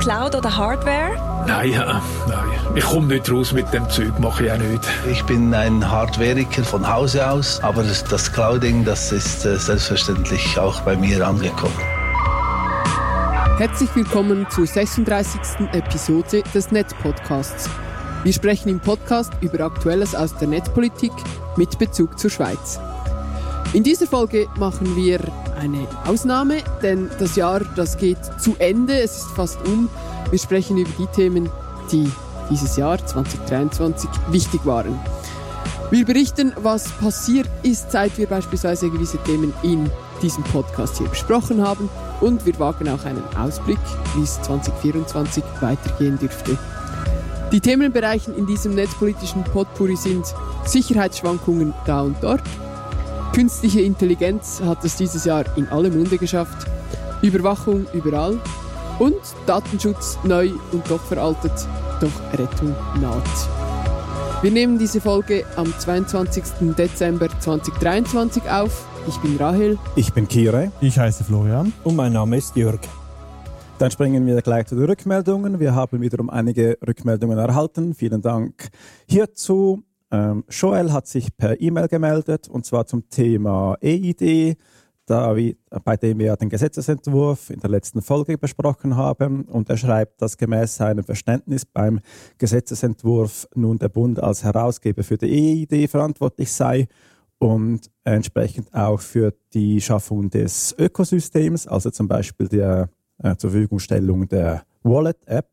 Cloud oder Hardware? Nein, äh, nein. Ich komme nicht raus mit dem Zeug, mache ich auch nicht. Ich bin ein Hardwareiker von Hause aus, aber das, das Clouding, das ist äh, selbstverständlich auch bei mir angekommen. Herzlich willkommen zur 36. Episode des Netzpodcasts. Wir sprechen im Podcast über Aktuelles aus der Netzpolitik mit Bezug zur Schweiz. In dieser Folge machen wir eine Ausnahme, denn das Jahr, das geht zu Ende, es ist fast um. Wir sprechen über die Themen, die dieses Jahr 2023 wichtig waren. Wir berichten, was passiert ist, seit wir beispielsweise gewisse Themen in diesem Podcast hier besprochen haben und wir wagen auch einen Ausblick, wie es 2024 weitergehen dürfte. Die Themenbereiche in diesem netzpolitischen Potpourri sind Sicherheitsschwankungen da und dort, Künstliche Intelligenz hat es dieses Jahr in alle Munde geschafft. Überwachung überall. Und Datenschutz neu und doch veraltet, doch Rettung naht. Wir nehmen diese Folge am 22. Dezember 2023 auf. Ich bin Rahel. Ich bin Kire. Ich heiße Florian. Und mein Name ist Jörg. Dann springen wir gleich zu den Rückmeldungen. Wir haben wiederum einige Rückmeldungen erhalten. Vielen Dank hierzu. Ähm, Joel hat sich per E-Mail gemeldet und zwar zum Thema EID, da wir, bei dem wir den Gesetzesentwurf in der letzten Folge besprochen haben. Und er schreibt, dass gemäß seinem Verständnis beim Gesetzesentwurf nun der Bund als Herausgeber für die EID verantwortlich sei und entsprechend auch für die Schaffung des Ökosystems, also zum Beispiel der äh, zur Verfügungstellung der Wallet-App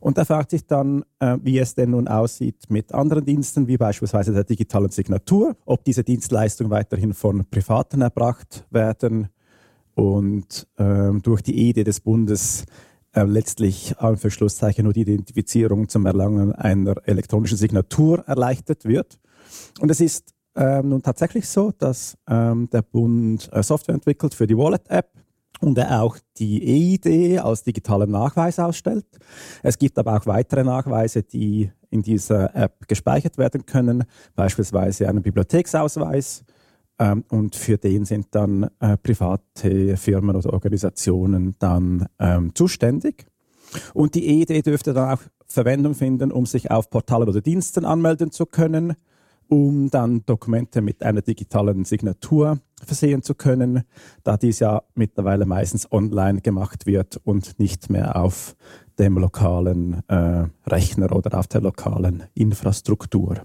und er fragt sich dann, äh, wie es denn nun aussieht mit anderen Diensten, wie beispielsweise der digitalen Signatur, ob diese Dienstleistungen weiterhin von Privaten erbracht werden und äh, durch die Idee des Bundes äh, letztlich Anführungsschlusszeichen nur die Identifizierung zum Erlangen einer elektronischen Signatur erleichtert wird. Und es ist ähm, nun tatsächlich so, dass ähm, der Bund äh, Software entwickelt für die Wallet-App und er auch die EID als digitalen Nachweis ausstellt. Es gibt aber auch weitere Nachweise, die in dieser App gespeichert werden können, beispielsweise einen Bibliotheksausweis. Ähm, und für den sind dann äh, private Firmen oder Organisationen dann ähm, zuständig. Und die EID dürfte dann auch Verwendung finden, um sich auf Portalen oder Diensten anmelden zu können um dann Dokumente mit einer digitalen Signatur versehen zu können, da dies ja mittlerweile meistens online gemacht wird und nicht mehr auf dem lokalen äh, Rechner oder auf der lokalen Infrastruktur.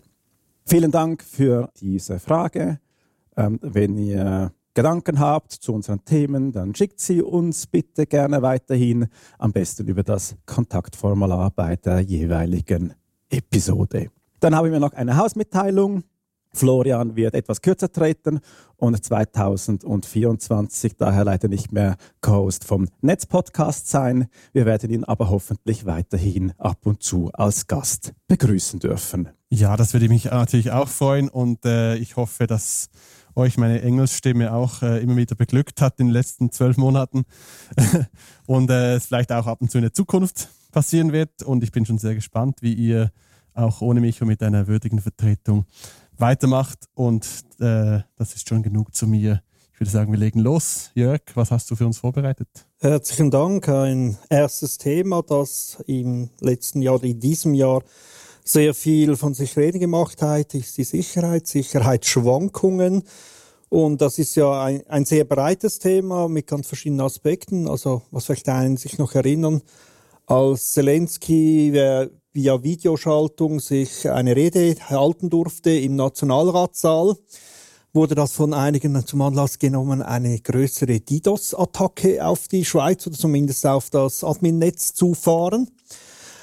Vielen Dank für diese Frage. Ähm, wenn ihr Gedanken habt zu unseren Themen, dann schickt sie uns bitte gerne weiterhin, am besten über das Kontaktformular bei der jeweiligen Episode. Dann haben wir noch eine Hausmitteilung. Florian wird etwas kürzer treten und 2024 daher leider nicht mehr Co-Host vom Netzpodcast sein. Wir werden ihn aber hoffentlich weiterhin ab und zu als Gast begrüßen dürfen. Ja, das würde mich natürlich auch freuen und äh, ich hoffe, dass euch meine Engelsstimme auch äh, immer wieder beglückt hat in den letzten zwölf Monaten und äh, es vielleicht auch ab und zu in der Zukunft passieren wird und ich bin schon sehr gespannt, wie ihr auch ohne mich und mit einer würdigen Vertretung weitermacht. Und äh, das ist schon genug zu mir. Ich würde sagen, wir legen los. Jörg, was hast du für uns vorbereitet? Herzlichen Dank. Ein erstes Thema, das im letzten Jahr, in diesem Jahr sehr viel von sich reden gemacht hat, ist die Sicherheit, Sicherheitsschwankungen. Und das ist ja ein, ein sehr breites Thema mit ganz verschiedenen Aspekten. Also, was vielleicht einen sich noch erinnern, als Zelensky via Videoschaltung sich eine Rede halten durfte im Nationalratssaal, wurde das von einigen zum Anlass genommen, eine größere DDoS-Attacke auf die Schweiz oder zumindest auf das Admin-Netz zu fahren.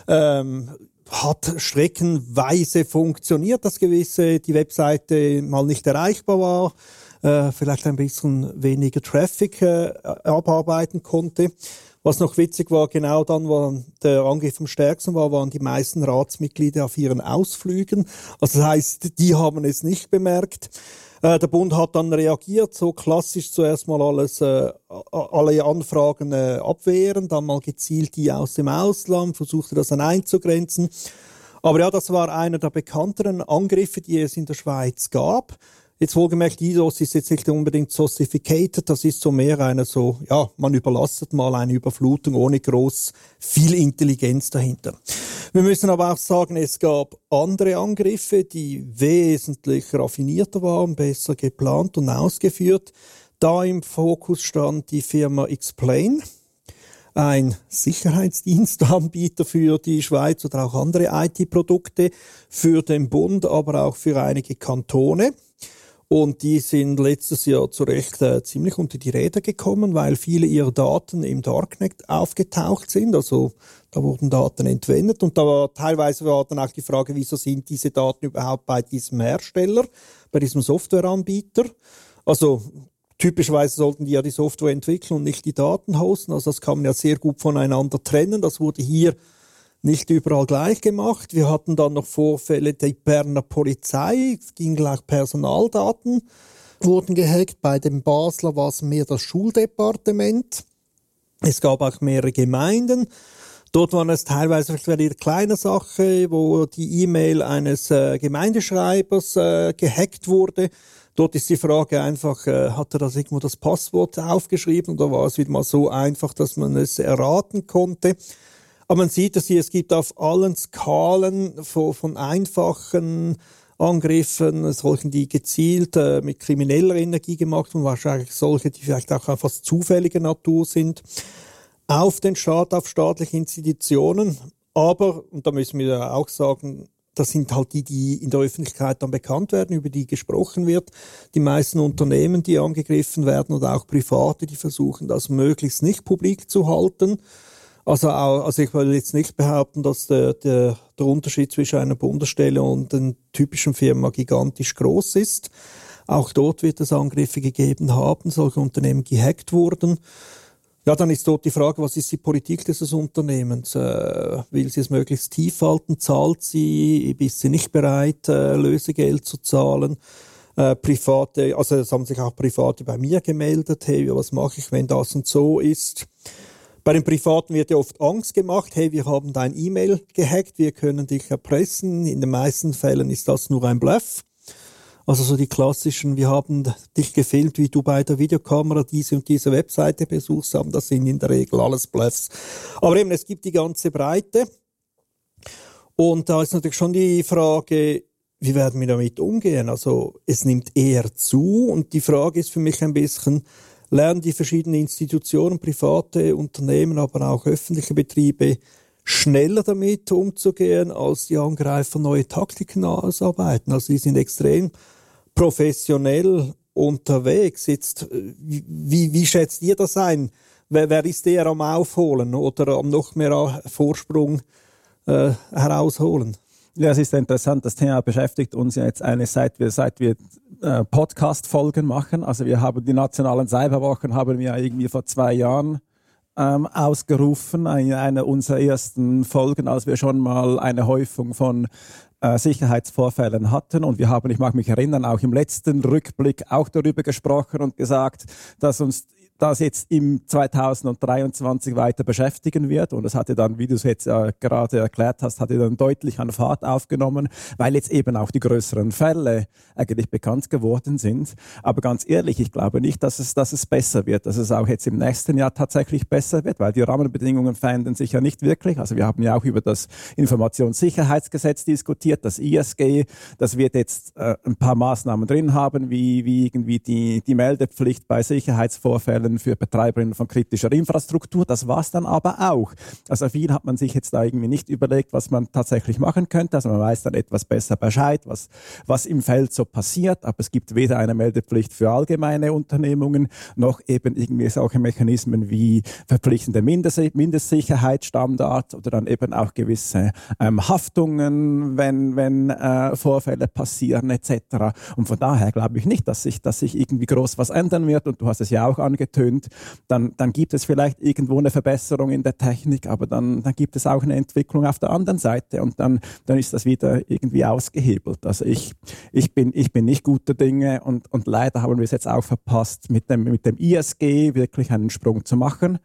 Ähm, hat streckenweise funktioniert, dass gewisse die Webseite mal nicht erreichbar war, äh, vielleicht ein bisschen weniger Traffic äh, abarbeiten konnte. Was noch witzig war, genau dann, wo der Angriff am stärksten war, waren die meisten Ratsmitglieder auf ihren Ausflügen. Also das heißt, die haben es nicht bemerkt. Äh, der Bund hat dann reagiert, so klassisch zuerst mal alles, äh, alle Anfragen äh, abwehren, dann mal gezielt die aus dem Ausland, versuchte das dann einzugrenzen. Aber ja, das war einer der bekannteren Angriffe, die es in der Schweiz gab. Jetzt wohlgemerkt, IDOS ist jetzt nicht unbedingt sophisticated, das ist so mehr eine so, ja, man überlastet mal eine Überflutung ohne groß viel Intelligenz dahinter. Wir müssen aber auch sagen, es gab andere Angriffe, die wesentlich raffinierter waren, besser geplant und ausgeführt. Da im Fokus stand die Firma Explain ein Sicherheitsdienstanbieter für die Schweiz oder auch andere IT-Produkte, für den Bund, aber auch für einige Kantone. Und die sind letztes Jahr zu Recht äh, ziemlich unter die Räder gekommen, weil viele ihrer Daten im Darknet aufgetaucht sind. Also da wurden Daten entwendet und da war teilweise war dann auch die Frage, wieso sind diese Daten überhaupt bei diesem Hersteller, bei diesem Softwareanbieter? Also typischerweise sollten die ja die Software entwickeln und nicht die Daten hosten. Also das kann man ja sehr gut voneinander trennen. Das wurde hier nicht überall gleich gemacht. Wir hatten dann noch Vorfälle der Berner Polizei, es ging gleich Personaldaten, wurden gehackt. Bei dem Basler war es mehr das Schuldepartement. Es gab auch mehrere Gemeinden. Dort waren es teilweise vielleicht eine kleine Sache, wo die E-Mail eines äh, Gemeindeschreibers äh, gehackt wurde. Dort ist die Frage einfach, äh, hat er das irgendwo das Passwort aufgeschrieben oder war es wieder mal so einfach, dass man es erraten konnte? Aber man sieht es hier, es gibt auf allen Skalen von, von einfachen Angriffen, solchen, die gezielt äh, mit krimineller Energie gemacht und wahrscheinlich solche, die vielleicht auch einfach zufälliger Natur sind, auf den Staat, auf staatliche Institutionen. Aber, und da müssen wir auch sagen, das sind halt die, die in der Öffentlichkeit dann bekannt werden, über die gesprochen wird. Die meisten Unternehmen, die angegriffen werden oder auch Private, die versuchen das möglichst nicht publik zu halten. Also, auch, also ich will jetzt nicht behaupten, dass der, der, der Unterschied zwischen einer Bundesstelle und einer typischen Firma gigantisch groß ist. Auch dort wird es Angriffe gegeben haben, solche Unternehmen gehackt wurden. Ja, dann ist dort die Frage, was ist die Politik dieses Unternehmens? Äh, will sie es möglichst tief halten? Zahlt sie? Ist sie nicht bereit, äh, Lösegeld zu zahlen? Äh, private, also es haben sich auch Private bei mir gemeldet, hey, was mache ich, wenn das und so ist? Bei den Privaten wird ja oft Angst gemacht, hey, wir haben dein E-Mail gehackt, wir können dich erpressen. In den meisten Fällen ist das nur ein Bluff. Also so die klassischen, wir haben dich gefilmt, wie du bei der Videokamera diese und diese Webseite besuchst haben, das sind in der Regel alles Bluffs. Aber eben, es gibt die ganze Breite. Und da ist natürlich schon die Frage, wie werden wir damit umgehen? Also es nimmt eher zu und die Frage ist für mich ein bisschen, lernen die verschiedenen Institutionen, private Unternehmen, aber auch öffentliche Betriebe schneller damit umzugehen, als die Angreifer neue Taktiken ausarbeiten. Also die sind extrem professionell unterwegs. Jetzt, äh, wie, wie schätzt ihr das ein? Wer, wer ist der am Aufholen oder am noch mehr Vorsprung äh, herausholen? Ja, es ist interessant. Das Thema beschäftigt uns ja jetzt eine, seit wir, seit wir äh, Podcast-Folgen machen. Also wir haben die nationalen Cyberwochen haben wir irgendwie vor zwei Jahren ähm, ausgerufen, in einer unserer ersten Folgen, als wir schon mal eine Häufung von äh, Sicherheitsvorfällen hatten. Und wir haben, ich mag mich erinnern, auch im letzten Rückblick auch darüber gesprochen und gesagt, dass uns das jetzt im 2023 weiter beschäftigen wird. Und es hatte dann, wie du es jetzt äh, gerade erklärt hast, hatte dann deutlich an Fahrt aufgenommen, weil jetzt eben auch die größeren Fälle eigentlich bekannt geworden sind. Aber ganz ehrlich, ich glaube nicht, dass es, dass es besser wird, dass es auch jetzt im nächsten Jahr tatsächlich besser wird, weil die Rahmenbedingungen verändern sich ja nicht wirklich. Also wir haben ja auch über das Informationssicherheitsgesetz diskutiert, das ISG, das wird jetzt äh, ein paar Maßnahmen drin haben, wie, wie irgendwie die, die Meldepflicht bei Sicherheitsvorfällen Lösungen für Betreiberinnen von kritischer Infrastruktur. Das war es dann aber auch. Also viel hat man sich jetzt da irgendwie nicht überlegt, was man tatsächlich machen könnte. Also man weiß dann etwas besser Bescheid, was, was im Feld so passiert. Aber es gibt weder eine Meldepflicht für allgemeine Unternehmungen, noch eben irgendwie solche Mechanismen wie verpflichtende Mindest Mindestsicherheitsstandards oder dann eben auch gewisse ähm, Haftungen, wenn, wenn äh, Vorfälle passieren etc. Und von daher glaube ich nicht, dass sich, dass sich irgendwie groß was ändern wird. Und du hast es ja auch angetönt, angetönt, dann, dann gibt es vielleicht irgendwo eine Verbesserung in der Technik, aber dann, dann gibt es auch eine Entwicklung auf der anderen Seite und dann, dann ist das wieder irgendwie ausgehebelt. Also ich, ich, bin, ich bin nicht guter Dinge und, und leider haben wir es jetzt auch verpasst, mit dem, mit dem ISG wirklich einen Sprung zu machen.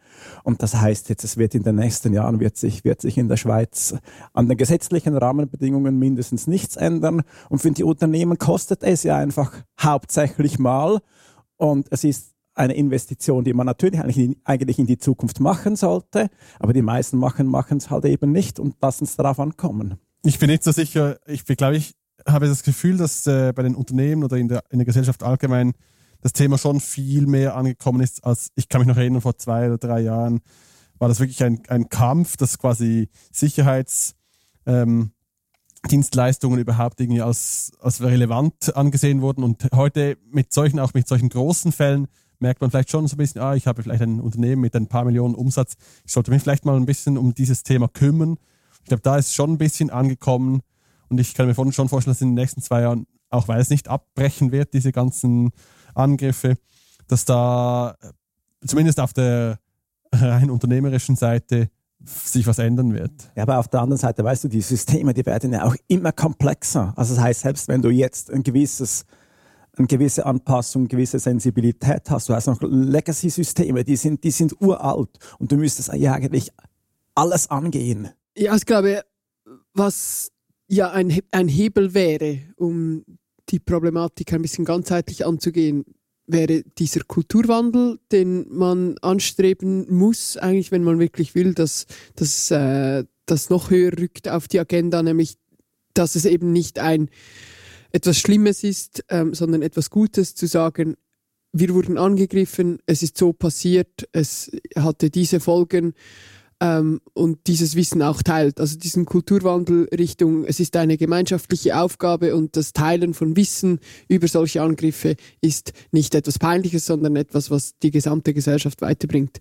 Und das heißt jetzt, es wird in den nächsten Jahren wird sich, wird sich in der Schweiz an den gesetzlichen Rahmenbedingungen mindestens nichts ändern. Und für die Unternehmen kostet es ja einfach hauptsächlich mal. Und es ist eine Investition, die man natürlich eigentlich in, eigentlich in die Zukunft machen sollte, aber die meisten machen machen es halt eben nicht und lassen es darauf ankommen. Ich bin nicht so sicher, ich glaube, ich habe das Gefühl, dass äh, bei den Unternehmen oder in der, in der Gesellschaft allgemein das Thema schon viel mehr angekommen ist, als ich kann mich noch erinnern, vor zwei oder drei Jahren war das wirklich ein, ein Kampf, dass quasi Sicherheitsdienstleistungen ähm, überhaupt irgendwie als, als relevant angesehen wurden. Und heute mit solchen, auch mit solchen großen Fällen, merkt man vielleicht schon so ein bisschen, ah, ich habe vielleicht ein Unternehmen mit ein paar Millionen Umsatz, ich sollte mich vielleicht mal ein bisschen um dieses Thema kümmern. Ich glaube, da ist schon ein bisschen angekommen und ich kann mir schon vorstellen, dass in den nächsten zwei Jahren, auch weil es nicht abbrechen wird, diese ganzen Angriffe, dass da zumindest auf der rein unternehmerischen Seite sich was ändern wird. Ja, aber auf der anderen Seite, weißt du, die Systeme, die werden ja auch immer komplexer. Also das heißt, selbst wenn du jetzt ein gewisses eine gewisse Anpassung, gewisse Sensibilität hast. Du hast noch Legacy-Systeme, die sind, die sind uralt und du müsstest ja eigentlich alles angehen. Ja, ich glaube, was ja ein, ein Hebel wäre, um die Problematik ein bisschen ganzheitlich anzugehen, wäre dieser Kulturwandel, den man anstreben muss, eigentlich, wenn man wirklich will, dass, dass äh, das noch höher rückt auf die Agenda, nämlich, dass es eben nicht ein etwas Schlimmes ist, ähm, sondern etwas Gutes zu sagen, wir wurden angegriffen, es ist so passiert, es hatte diese Folgen ähm, und dieses Wissen auch teilt. Also diesen Kulturwandel Richtung, es ist eine gemeinschaftliche Aufgabe und das Teilen von Wissen über solche Angriffe ist nicht etwas Peinliches, sondern etwas, was die gesamte Gesellschaft weiterbringt.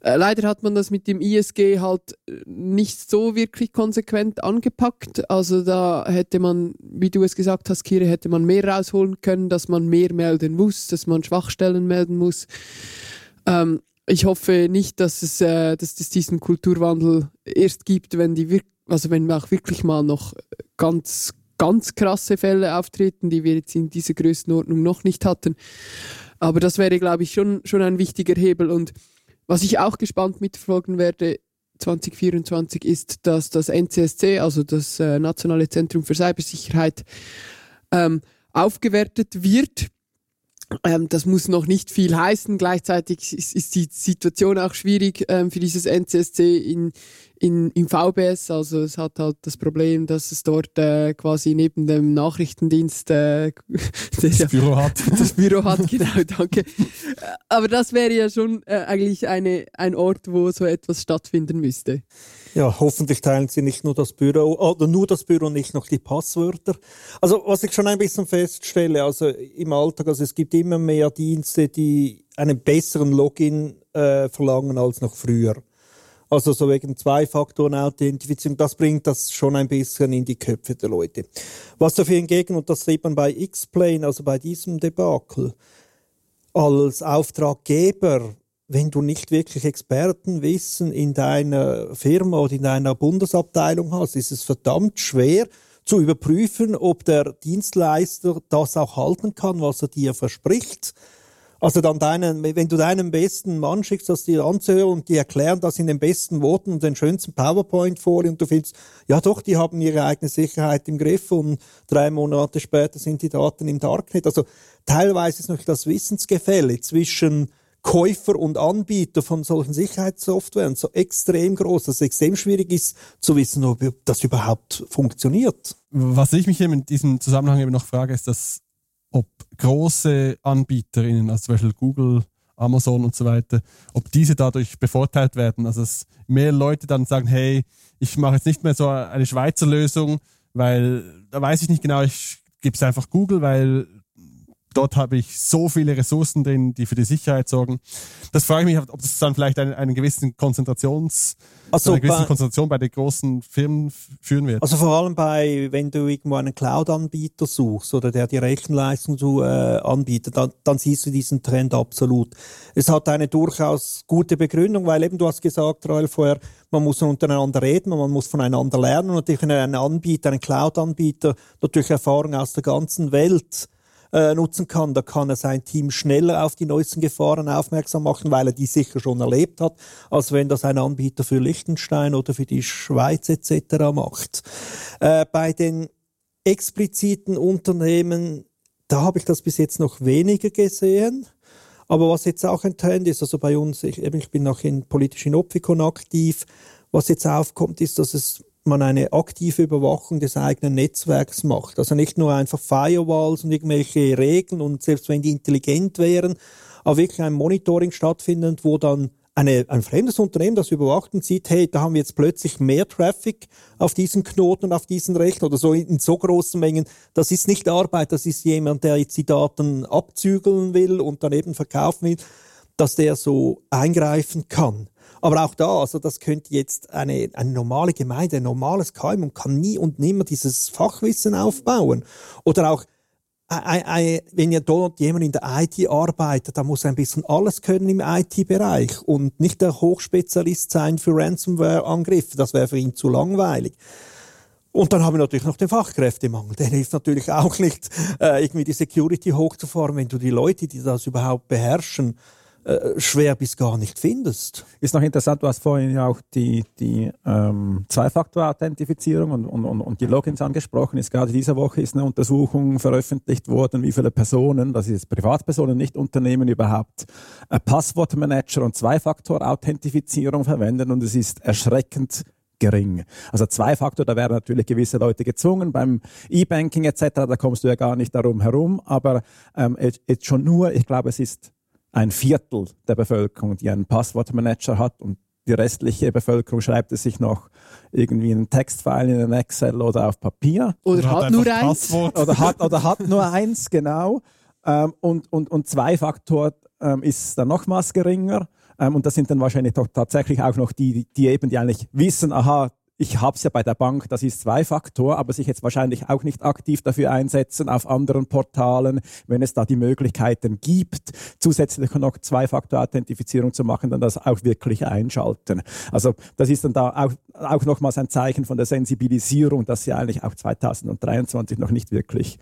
Äh, leider hat man das mit dem ISG halt äh, nicht so wirklich konsequent angepackt. Also da hätte man, wie du es gesagt hast, Kire, hätte man mehr rausholen können, dass man mehr melden muss, dass man Schwachstellen melden muss. Ähm, ich hoffe nicht, dass es, äh, dass es diesen Kulturwandel erst gibt, wenn die also wenn auch wirklich mal noch ganz, ganz krasse Fälle auftreten, die wir jetzt in dieser Größenordnung noch nicht hatten. Aber das wäre, glaube ich, schon, schon ein wichtiger Hebel. Und was ich auch gespannt mitverfolgen werde 2024 ist, dass das NCSC, also das äh, Nationale Zentrum für Cybersicherheit, ähm, aufgewertet wird das muss noch nicht viel heißen. Gleichzeitig ist, ist die Situation auch schwierig ähm, für dieses NCSC in, in, im VBS. Also es hat halt das Problem, dass es dort äh, quasi neben dem Nachrichtendienst äh, das Büro hat. Das Büro hat, genau, danke. Aber das wäre ja schon äh, eigentlich eine, ein Ort, wo so etwas stattfinden müsste. Ja, hoffentlich teilen Sie nicht nur das Büro oder nur das Büro, nicht noch die Passwörter. Also was ich schon ein bisschen feststelle, also im Alltag, also es gibt immer mehr Dienste, die einen besseren Login äh, verlangen als noch früher. Also so wegen Zwei-Faktoren-Authentifizierung, das bringt das schon ein bisschen in die Köpfe der Leute. Was dafür hingegen, und das sieht man bei X-Plane, also bei diesem Debakel, als Auftraggeber wenn du nicht wirklich Expertenwissen in deiner Firma oder in deiner Bundesabteilung hast, ist es verdammt schwer zu überprüfen, ob der Dienstleister das auch halten kann, was er dir verspricht. Also dann deinen, wenn du deinen besten Mann schickst, das dir anzuhören und die erklären das in den besten Worten und den schönsten PowerPoint-Folien und du findest, ja doch, die haben ihre eigene Sicherheit im Griff und drei Monate später sind die Daten im Darknet. Also teilweise ist noch das Wissensgefälle zwischen Käufer und Anbieter von solchen Sicherheitssoftwaren so extrem groß, dass es extrem schwierig ist zu wissen, ob das überhaupt funktioniert. Was ich mich eben in diesem Zusammenhang eben noch frage, ist, dass ob große AnbieterInnen, also zum Beispiel Google, Amazon und so weiter, ob diese dadurch bevorteilt werden. Also dass mehr Leute dann sagen, hey, ich mache jetzt nicht mehr so eine Schweizer Lösung, weil da weiß ich nicht genau, ich gebe es einfach Google, weil dort habe ich so viele Ressourcen drin, die für die Sicherheit sorgen. Das frage ich mich, ob das dann vielleicht einen, einen gewissen Konzentrations, also eine gewisse Konzentration bei den großen Firmen führen wird. Also vor allem bei, wenn du irgendwo einen Cloud-Anbieter suchst oder der die Rechenleistung zu, äh, anbietet, dann, dann siehst du diesen Trend absolut. Es hat eine durchaus gute Begründung, weil eben du hast gesagt, Rael, vorher, man muss untereinander reden, man muss voneinander lernen und natürlich einen Anbieter, einen Cloud-Anbieter, natürlich Erfahrung aus der ganzen Welt äh, nutzen kann. Da kann er sein Team schneller auf die neuesten Gefahren aufmerksam machen, weil er die sicher schon erlebt hat, als wenn das ein Anbieter für Liechtenstein oder für die Schweiz etc. macht. Äh, bei den expliziten Unternehmen, da habe ich das bis jetzt noch weniger gesehen. Aber was jetzt auch ein Trend ist, also bei uns, ich, eben, ich bin noch in politischen Opfikon aktiv, was jetzt aufkommt, ist, dass es man eine aktive Überwachung des eigenen Netzwerks macht. Also nicht nur einfach Firewalls und irgendwelche Regeln und selbst wenn die intelligent wären, aber wirklich ein Monitoring stattfindet, wo dann eine, ein fremdes Unternehmen das überwacht und sieht, hey, da haben wir jetzt plötzlich mehr Traffic auf diesen Knoten und auf diesen Rechner oder so in so großen Mengen. Das ist nicht Arbeit, das ist jemand, der jetzt die Daten abzügeln will und dann eben verkaufen will, dass der so eingreifen kann. Aber auch da, also das könnte jetzt eine, eine normale Gemeinde, ein normales KMU kann nie und nimmer dieses Fachwissen aufbauen. Oder auch wenn ja dort jemand in der IT arbeitet, da muss er ein bisschen alles können im IT-Bereich und nicht der Hochspezialist sein für Ransomware-Angriffe. Das wäre für ihn zu langweilig. Und dann haben wir natürlich noch den Fachkräftemangel. Der hilft natürlich auch nicht, äh, irgendwie die Security hochzufahren, wenn du die Leute, die das überhaupt beherrschen, schwer bis gar nicht findest. Ist noch interessant, du hast vorhin ja auch die, die ähm, Zwei-Faktor-Authentifizierung und, und, und die Logins angesprochen. Ist gerade diese Woche ist eine Untersuchung veröffentlicht worden, wie viele Personen, das ist Privatpersonen, nicht Unternehmen, überhaupt äh, Passwortmanager und Zwei-Faktor-Authentifizierung verwenden und es ist erschreckend gering. Also Zwei-Faktor, da werden natürlich gewisse Leute gezwungen. Beim E-Banking etc., da kommst du ja gar nicht darum herum. Aber ähm, jetzt schon nur, ich glaube, es ist ein Viertel der Bevölkerung, die einen Passwortmanager hat und die restliche Bevölkerung schreibt es sich noch irgendwie in einen Textfile, in einen Excel oder auf Papier. Oder, oder hat, hat nur eins. Oder hat, oder hat nur eins, genau. Ähm, und, und, und Zwei-Faktor ähm, ist dann nochmals geringer. Ähm, und das sind dann wahrscheinlich doch tatsächlich auch noch die, die eben, die eigentlich wissen, aha, ich habe es ja bei der Bank, das ist zwei Faktor, aber sich jetzt wahrscheinlich auch nicht aktiv dafür einsetzen auf anderen Portalen, wenn es da die Möglichkeiten gibt, zusätzlich noch Zwei-Faktor-Authentifizierung zu machen, dann das auch wirklich einschalten. Also das ist dann da auch, auch nochmals ein Zeichen von der Sensibilisierung, dass sie eigentlich auch 2023 noch nicht wirklich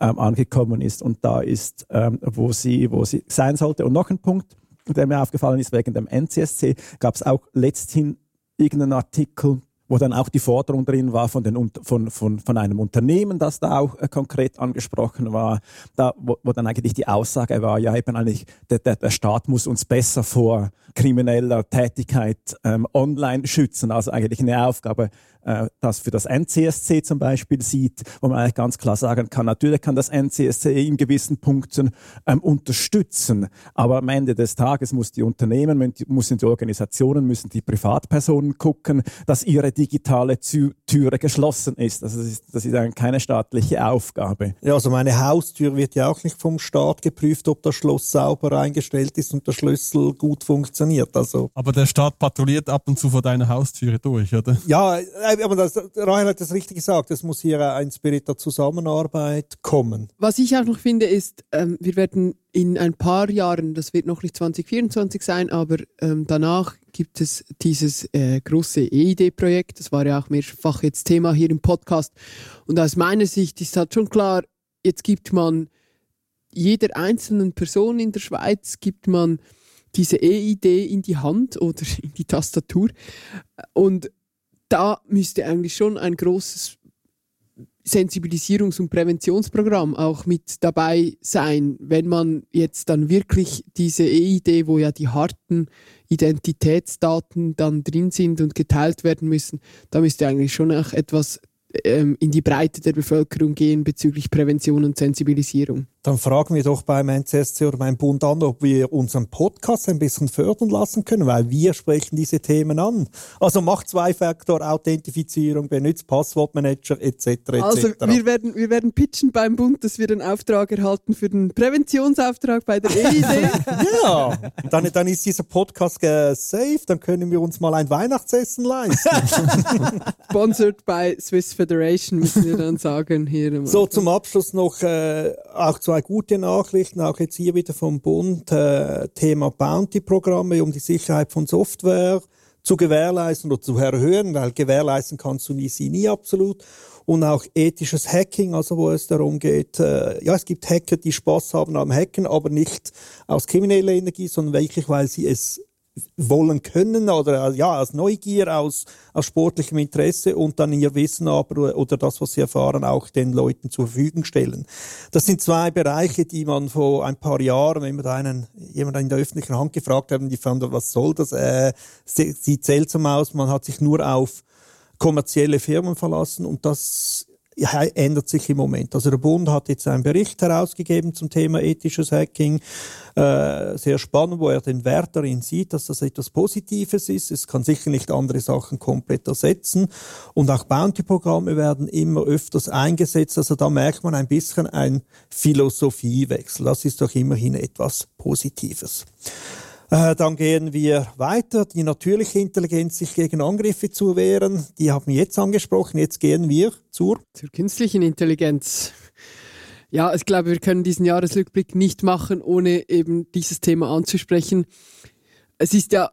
ähm, angekommen ist und da ist, ähm, wo, sie, wo sie sein sollte. Und noch ein Punkt, der mir aufgefallen ist, wegen dem NCSC gab es auch letzthin irgendeinen Artikel, wo dann auch die Forderung drin war von, den, von, von, von einem Unternehmen, das da auch äh, konkret angesprochen war, da, wo, wo dann eigentlich die Aussage war, ja eben eigentlich, der, der, der Staat muss uns besser vor krimineller Tätigkeit ähm, online schützen, also eigentlich eine Aufgabe das für das NCSC zum Beispiel sieht, wo man eigentlich ganz klar sagen kann, natürlich kann das NCSC in gewissen Punkten ähm, unterstützen, aber am Ende des Tages muss die Unternehmen, müssen die Organisationen, müssen die Privatpersonen gucken, dass ihre digitale Türe geschlossen ist. Also das ist, das ist eigentlich keine staatliche Aufgabe. Ja, also meine Haustür wird ja auch nicht vom Staat geprüft, ob das Schloss sauber eingestellt ist und der Schlüssel gut funktioniert. Also aber der Staat patrouilliert ab und zu vor deiner Haustüre durch, oder? Ja, aber das, Rahel hat das richtig gesagt, es muss hier ein Spirit der Zusammenarbeit kommen. Was ich auch noch finde, ist, ähm, wir werden in ein paar Jahren, das wird noch nicht 2024 sein, aber ähm, danach gibt es dieses äh, große EID-Projekt. Das war ja auch mehrfach jetzt Thema hier im Podcast. Und aus meiner Sicht ist halt schon klar, jetzt gibt man jeder einzelnen Person in der Schweiz gibt man diese EID in die Hand oder in die Tastatur und da müsste eigentlich schon ein großes Sensibilisierungs- und Präventionsprogramm auch mit dabei sein, wenn man jetzt dann wirklich diese EID, wo ja die harten Identitätsdaten dann drin sind und geteilt werden müssen, da müsste eigentlich schon auch etwas ähm, in die Breite der Bevölkerung gehen bezüglich Prävention und Sensibilisierung. Dann fragen wir doch beim NCSC oder beim Bund an, ob wir unseren Podcast ein bisschen fördern lassen können, weil wir sprechen diese Themen an. Also macht Zwei-Faktor-Authentifizierung, benutzt Passwortmanager etc. etc. Also wir werden, wir werden pitchen beim Bund, dass wir den Auftrag erhalten für den Präventionsauftrag bei der EID. ja, dann, dann ist dieser Podcast safe, dann können wir uns mal ein Weihnachtsessen leisten. Sponsored by Swiss Federation, müssen wir dann sagen. Hier so, zum Abschluss noch äh, auch zwei gute Nachrichten, auch jetzt hier wieder vom Bund, äh, Thema Bounty-Programme, um die Sicherheit von Software zu gewährleisten oder zu erhöhen, weil gewährleisten kannst du nie, sie nie absolut. Und auch ethisches Hacking, also wo es darum geht, äh, ja, es gibt Hacker, die Spaß haben am Hacken, aber nicht aus krimineller Energie, sondern wirklich, weil sie es wollen können oder ja, aus Neugier, aus, aus sportlichem Interesse und dann ihr Wissen aber oder das, was sie erfahren, auch den Leuten zur Verfügung stellen. Das sind zwei Bereiche, die man vor ein paar Jahren, wenn man da einen, jemand in der öffentlichen Hand gefragt haben, die fanden, was soll das, äh, sieht seltsam aus, man hat sich nur auf kommerzielle Firmen verlassen und das ändert sich im Moment. Also der Bund hat jetzt einen Bericht herausgegeben zum Thema ethisches Hacking, äh, sehr spannend, wo er den Wert darin sieht, dass das etwas Positives ist. Es kann sicher nicht andere Sachen komplett ersetzen. Und auch Bounty-Programme werden immer öfters eingesetzt. Also da merkt man ein bisschen ein Philosophiewechsel. Das ist doch immerhin etwas Positives. Äh, dann gehen wir weiter. Die natürliche Intelligenz, sich gegen Angriffe zu wehren, die haben wir jetzt angesprochen. Jetzt gehen wir zur, zur künstlichen Intelligenz. Ja, ich glaube, wir können diesen Jahresrückblick nicht machen, ohne eben dieses Thema anzusprechen. Es ist ja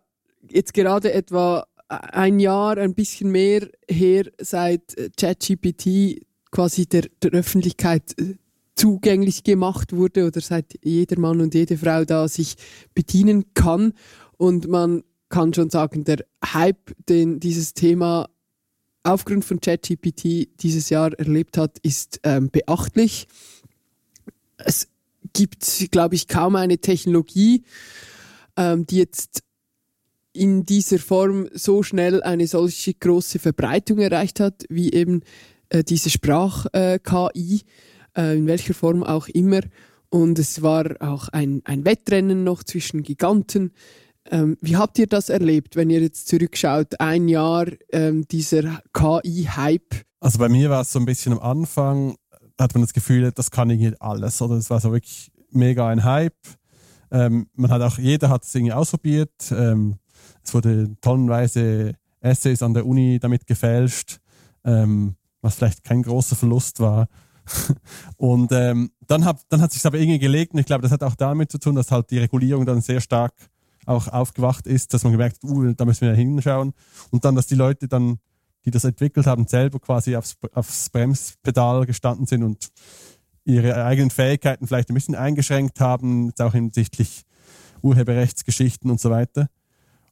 jetzt gerade etwa ein Jahr, ein bisschen mehr her, seit ChatGPT quasi der, der Öffentlichkeit äh, zugänglich gemacht wurde oder seit jeder Mann und jede Frau da sich bedienen kann. Und man kann schon sagen, der Hype, den dieses Thema aufgrund von ChatGPT dieses Jahr erlebt hat, ist ähm, beachtlich. Es gibt, glaube ich, kaum eine Technologie, ähm, die jetzt in dieser Form so schnell eine solche große Verbreitung erreicht hat, wie eben äh, diese Sprach-KI. Äh, äh, in welcher Form auch immer. Und es war auch ein, ein Wettrennen noch zwischen Giganten. Ähm, wie habt ihr das erlebt, wenn ihr jetzt zurückschaut, ein Jahr ähm, dieser KI-Hype? Also bei mir war es so ein bisschen am Anfang, hat man das Gefühl, das kann irgendwie alles. Oder es war so wirklich mega ein Hype. Ähm, man hat auch, jeder hat es irgendwie ausprobiert. Ähm, es wurde tonnenweise Essays an der Uni damit gefälscht, ähm, was vielleicht kein großer Verlust war. und ähm, dann, hab, dann hat sich aber irgendwie gelegt und ich glaube, das hat auch damit zu tun, dass halt die Regulierung dann sehr stark auch aufgewacht ist, dass man gemerkt hat, uh, da müssen wir hinschauen und dann, dass die Leute dann, die das entwickelt haben, selber quasi aufs, aufs Bremspedal gestanden sind und ihre eigenen Fähigkeiten vielleicht ein bisschen eingeschränkt haben, jetzt auch hinsichtlich Urheberrechtsgeschichten und so weiter.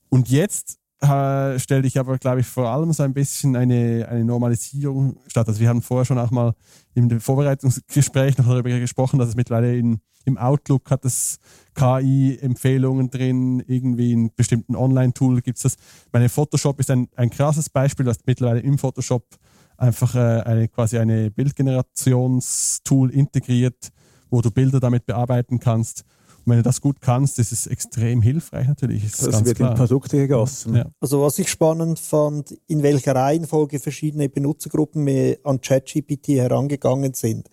Und jetzt äh, stellt ich aber, glaube ich, vor allem so ein bisschen eine, eine Normalisierung statt. Also wir haben vorher schon auch mal im Vorbereitungsgespräch noch darüber gesprochen, dass es mittlerweile in, im Outlook hat es KI-Empfehlungen drin, irgendwie in bestimmten Online-Tool gibt es das. Meine Photoshop ist ein, ein krasses Beispiel, dass mittlerweile im Photoshop einfach äh, eine, quasi eine Bildgenerationstool integriert, wo du Bilder damit bearbeiten kannst wenn du das gut kannst, ist es extrem hilfreich natürlich. Ist das wird klar. in Produkte gegossen. Ja. Also was ich spannend fand, in welcher Reihenfolge verschiedene Benutzergruppen an ChatGPT herangegangen sind.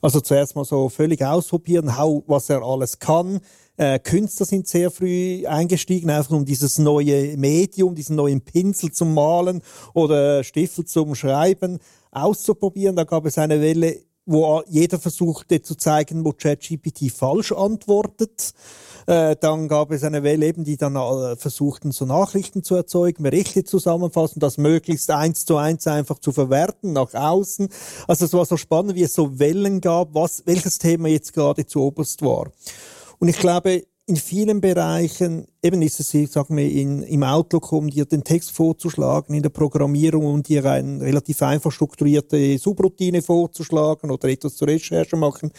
Also zuerst mal so völlig ausprobieren, how, was er alles kann. Äh, Künstler sind sehr früh eingestiegen, einfach um dieses neue Medium, diesen neuen Pinsel zum Malen oder Stiefel zum Schreiben auszuprobieren. Da gab es eine Welle wo jeder versuchte zu zeigen, wo ChatGPT falsch antwortet. Äh, dann gab es eine Welle eben, die dann äh, versuchten, so Nachrichten zu erzeugen, Berichte zusammenfassen, das möglichst eins zu eins einfach zu verwerten nach außen. Also es war so spannend, wie es so Wellen gab, was, welches Thema jetzt gerade zu oberst war. Und ich glaube, in vielen Bereichen, eben ist es, sagen wir, in, im Outlook, um dir den Text vorzuschlagen, in der Programmierung, um dir eine relativ einfach strukturierte Subroutine vorzuschlagen oder etwas zur Recherche machen,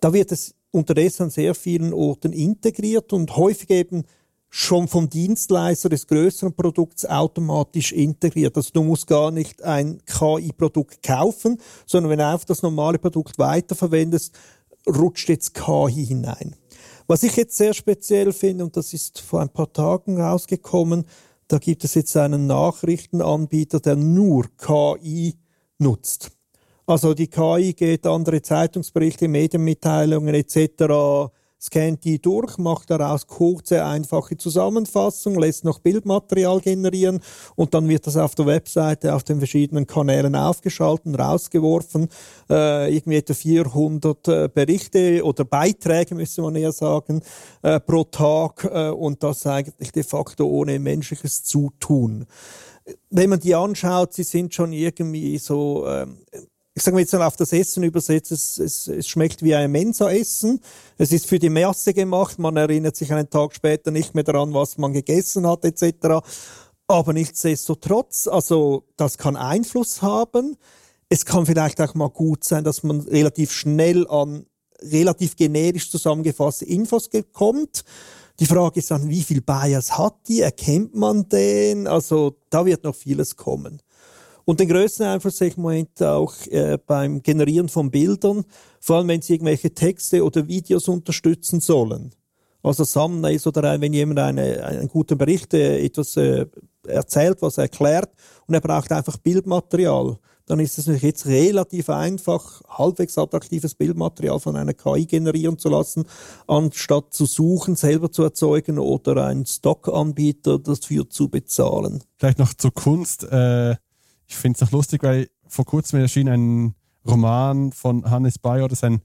da wird es unterdessen an sehr vielen Orten integriert und häufig eben schon vom Dienstleister des größeren Produkts automatisch integriert. Also du musst gar nicht ein KI-Produkt kaufen, sondern wenn du einfach das normale Produkt weiterverwendest, rutscht jetzt KI hinein. Was ich jetzt sehr speziell finde, und das ist vor ein paar Tagen rausgekommen, da gibt es jetzt einen Nachrichtenanbieter, der nur KI nutzt. Also die KI geht andere Zeitungsberichte, Medienmitteilungen etc scannt die durch, macht daraus kurze, einfache Zusammenfassungen, lässt noch Bildmaterial generieren und dann wird das auf der Webseite auf den verschiedenen Kanälen aufgeschalten, rausgeworfen. Äh, irgendwie etwa 400 äh, Berichte oder Beiträge, müsste man eher sagen, äh, pro Tag äh, und das eigentlich de facto ohne menschliches Zutun. Wenn man die anschaut, sie sind schon irgendwie so ähm, ich sage mal jetzt mal auf das Essen übersetzt, es, es, es schmeckt wie ein Mensa-Essen. Es ist für die Masse gemacht, man erinnert sich einen Tag später nicht mehr daran, was man gegessen hat etc. Aber nichtsdestotrotz, also das kann Einfluss haben. Es kann vielleicht auch mal gut sein, dass man relativ schnell an relativ generisch zusammengefasste Infos kommt. Die Frage ist dann, wie viel Bias hat die? Erkennt man den? Also da wird noch vieles kommen. Und den größten Einfluss sehe ich im Moment auch äh, beim Generieren von Bildern, vor allem wenn sie irgendwelche Texte oder Videos unterstützen sollen. Also Thumbnails oder wenn jemand eine, einen guten Bericht, äh, etwas äh, erzählt, was erklärt und er braucht einfach Bildmaterial, dann ist es natürlich jetzt relativ einfach, halbwegs attraktives Bildmaterial von einer KI generieren zu lassen, anstatt zu suchen, selber zu erzeugen oder einen Stockanbieter dafür zu bezahlen. Vielleicht noch zur Kunst. Äh ich finde es noch lustig, weil vor kurzem erschien ein Roman von Hannes Bayer, das ist ein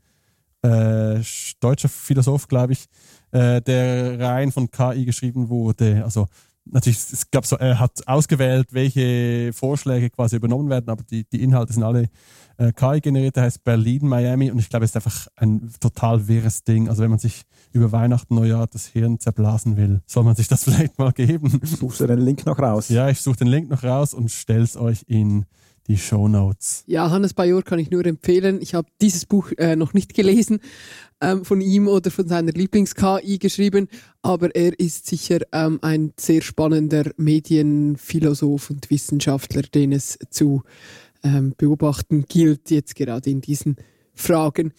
äh, deutscher Philosoph, glaube ich, äh, der rein von KI geschrieben wurde. Also natürlich, es gab so, er hat ausgewählt, welche Vorschläge quasi übernommen werden, aber die, die Inhalte sind alle äh, KI generiert, der heißt Berlin, Miami und ich glaube, es ist einfach ein total wirres Ding. Also wenn man sich über Weihnachten, Neujahr das Hirn zerblasen will, soll man sich das vielleicht mal geben. Suchst du den Link noch raus? Ja, ich suche den Link noch raus und stell's euch in die Show Notes. Ja, Hannes Bajor kann ich nur empfehlen. Ich habe dieses Buch äh, noch nicht gelesen ähm, von ihm oder von seiner Lieblings-KI geschrieben, aber er ist sicher ähm, ein sehr spannender Medienphilosoph und Wissenschaftler, den es zu ähm, beobachten gilt, jetzt gerade in diesen Fragen.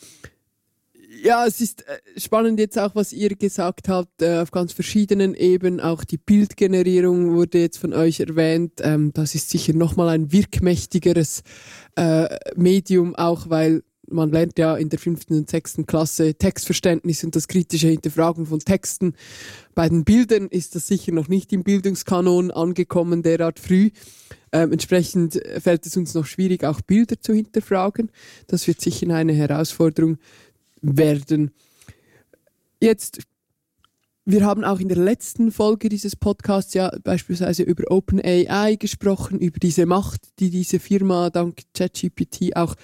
Ja, es ist äh, spannend jetzt auch, was ihr gesagt habt, äh, auf ganz verschiedenen Ebenen. Auch die Bildgenerierung wurde jetzt von euch erwähnt. Ähm, das ist sicher nochmal ein wirkmächtigeres äh, Medium, auch weil man lernt ja in der fünften und sechsten Klasse Textverständnis und das kritische Hinterfragen von Texten. Bei den Bildern ist das sicher noch nicht im Bildungskanon angekommen, derart früh. Ähm, entsprechend fällt es uns noch schwierig, auch Bilder zu hinterfragen. Das wird sicher eine Herausforderung werden. Jetzt, wir haben auch in der letzten Folge dieses Podcasts ja beispielsweise über OpenAI gesprochen, über diese Macht, die diese Firma dank ChatGPT auch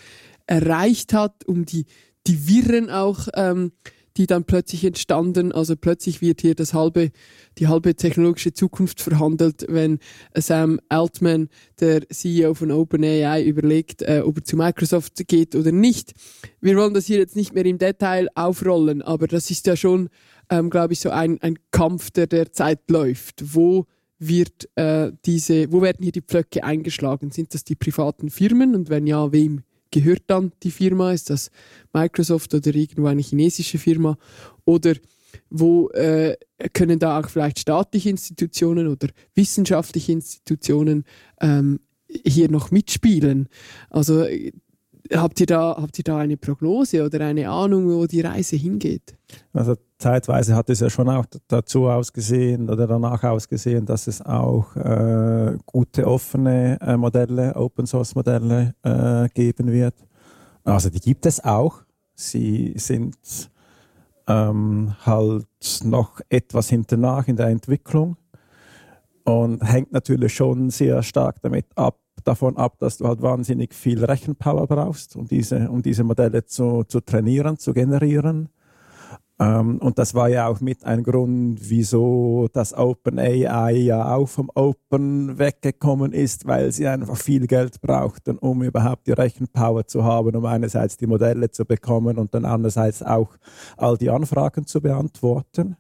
erreicht hat, um die, die Viren auch ähm, die dann plötzlich entstanden. Also plötzlich wird hier das halbe, die halbe technologische Zukunft verhandelt, wenn Sam Altman, der CEO von OpenAI, überlegt, äh, ob er zu Microsoft geht oder nicht. Wir wollen das hier jetzt nicht mehr im Detail aufrollen, aber das ist ja schon, ähm, glaube ich, so ein, ein Kampf, der derzeit läuft. Wo wird äh, diese, wo werden hier die Pflöcke eingeschlagen? Sind das die privaten Firmen und wenn ja, wem gehört dann die Firma? Ist das Microsoft oder irgendwo eine chinesische Firma? Oder wo äh, können da auch vielleicht staatliche Institutionen oder wissenschaftliche Institutionen ähm, hier noch mitspielen? Also habt ihr, da, habt ihr da eine Prognose oder eine Ahnung, wo die Reise hingeht? Also zeitweise hat es ja schon auch dazu ausgesehen oder danach ausgesehen, dass es auch äh, gute offene äh, Modelle, Open Source Modelle äh, geben wird. Also die gibt es auch. Sie sind ähm, halt noch etwas hinternach in der Entwicklung und hängt natürlich schon sehr stark damit ab, davon ab, dass du halt wahnsinnig viel Rechenpower brauchst, um diese, um diese Modelle zu, zu trainieren, zu generieren. Ähm, und das war ja auch mit ein Grund, wieso das OpenAI ja auch vom Open weggekommen ist, weil sie einfach viel Geld brauchten, um überhaupt die Rechenpower zu haben, um einerseits die Modelle zu bekommen und dann andererseits auch all die Anfragen zu beantworten.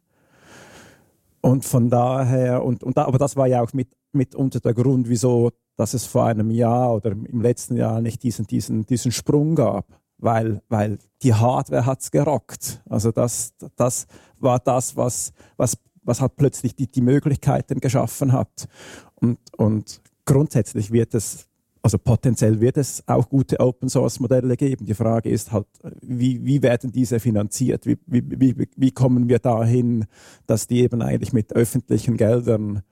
Und von daher, und, und da, aber das war ja auch mit, unter der Grund, wieso dass es vor einem Jahr oder im letzten Jahr nicht diesen, diesen, diesen Sprung gab weil, weil die Hardware hat's gerockt. Also das, das war das, was, was, was halt plötzlich die, die Möglichkeiten geschaffen hat. Und, und grundsätzlich wird es, also potenziell wird es auch gute Open Source Modelle geben. Die Frage ist halt, wie, wie werden diese finanziert? Wie, wie, wie kommen wir dahin, dass die eben eigentlich mit öffentlichen Geldern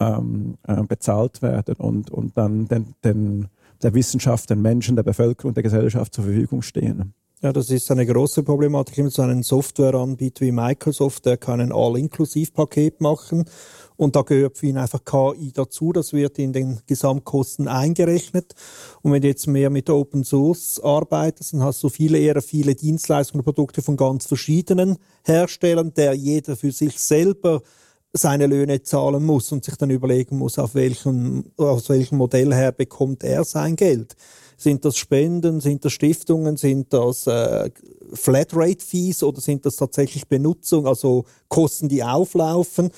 ähm, äh, bezahlt werden und, und dann den, den, der Wissenschaft, den Menschen, der Bevölkerung, der Gesellschaft zur Verfügung stehen. Ja, das ist eine große Problematik. Immer so einen Softwareanbieter wie Microsoft, der kann ein All-Inklusiv-Paket machen und da gehört für ihn einfach KI dazu. Das wird in den Gesamtkosten eingerechnet. Und wenn du jetzt mehr mit Open Source arbeitest, dann hast du viele eher viele Dienstleistungen und Produkte von ganz verschiedenen Herstellern, der jeder für sich selber seine Löhne zahlen muss und sich dann überlegen muss, auf welchem, aus welchem Modell her bekommt er sein Geld. Sind das Spenden, sind das Stiftungen, sind das äh, Flatrate-Fees oder sind das tatsächlich Benutzung, also Kosten, die auflaufen?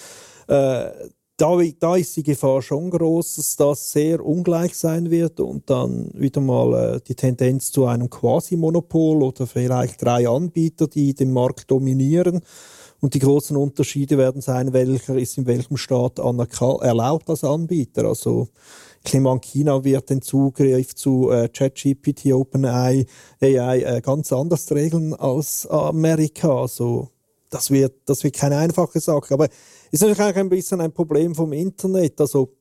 Äh, da, da ist die Gefahr schon groß, dass das sehr ungleich sein wird und dann wieder mal äh, die Tendenz zu einem Quasi-Monopol oder vielleicht drei Anbieter, die den Markt dominieren. Und die großen Unterschiede werden sein, welcher ist in welchem Staat erlaubt als Anbieter. Also ich nehme an, China wird den Zugriff zu äh, ChatGPT, OpenAI, AI äh, ganz anders regeln als Amerika. Also das wird, das wird keine einfache Sache. Aber es ist natürlich auch ein bisschen ein Problem vom Internet. Also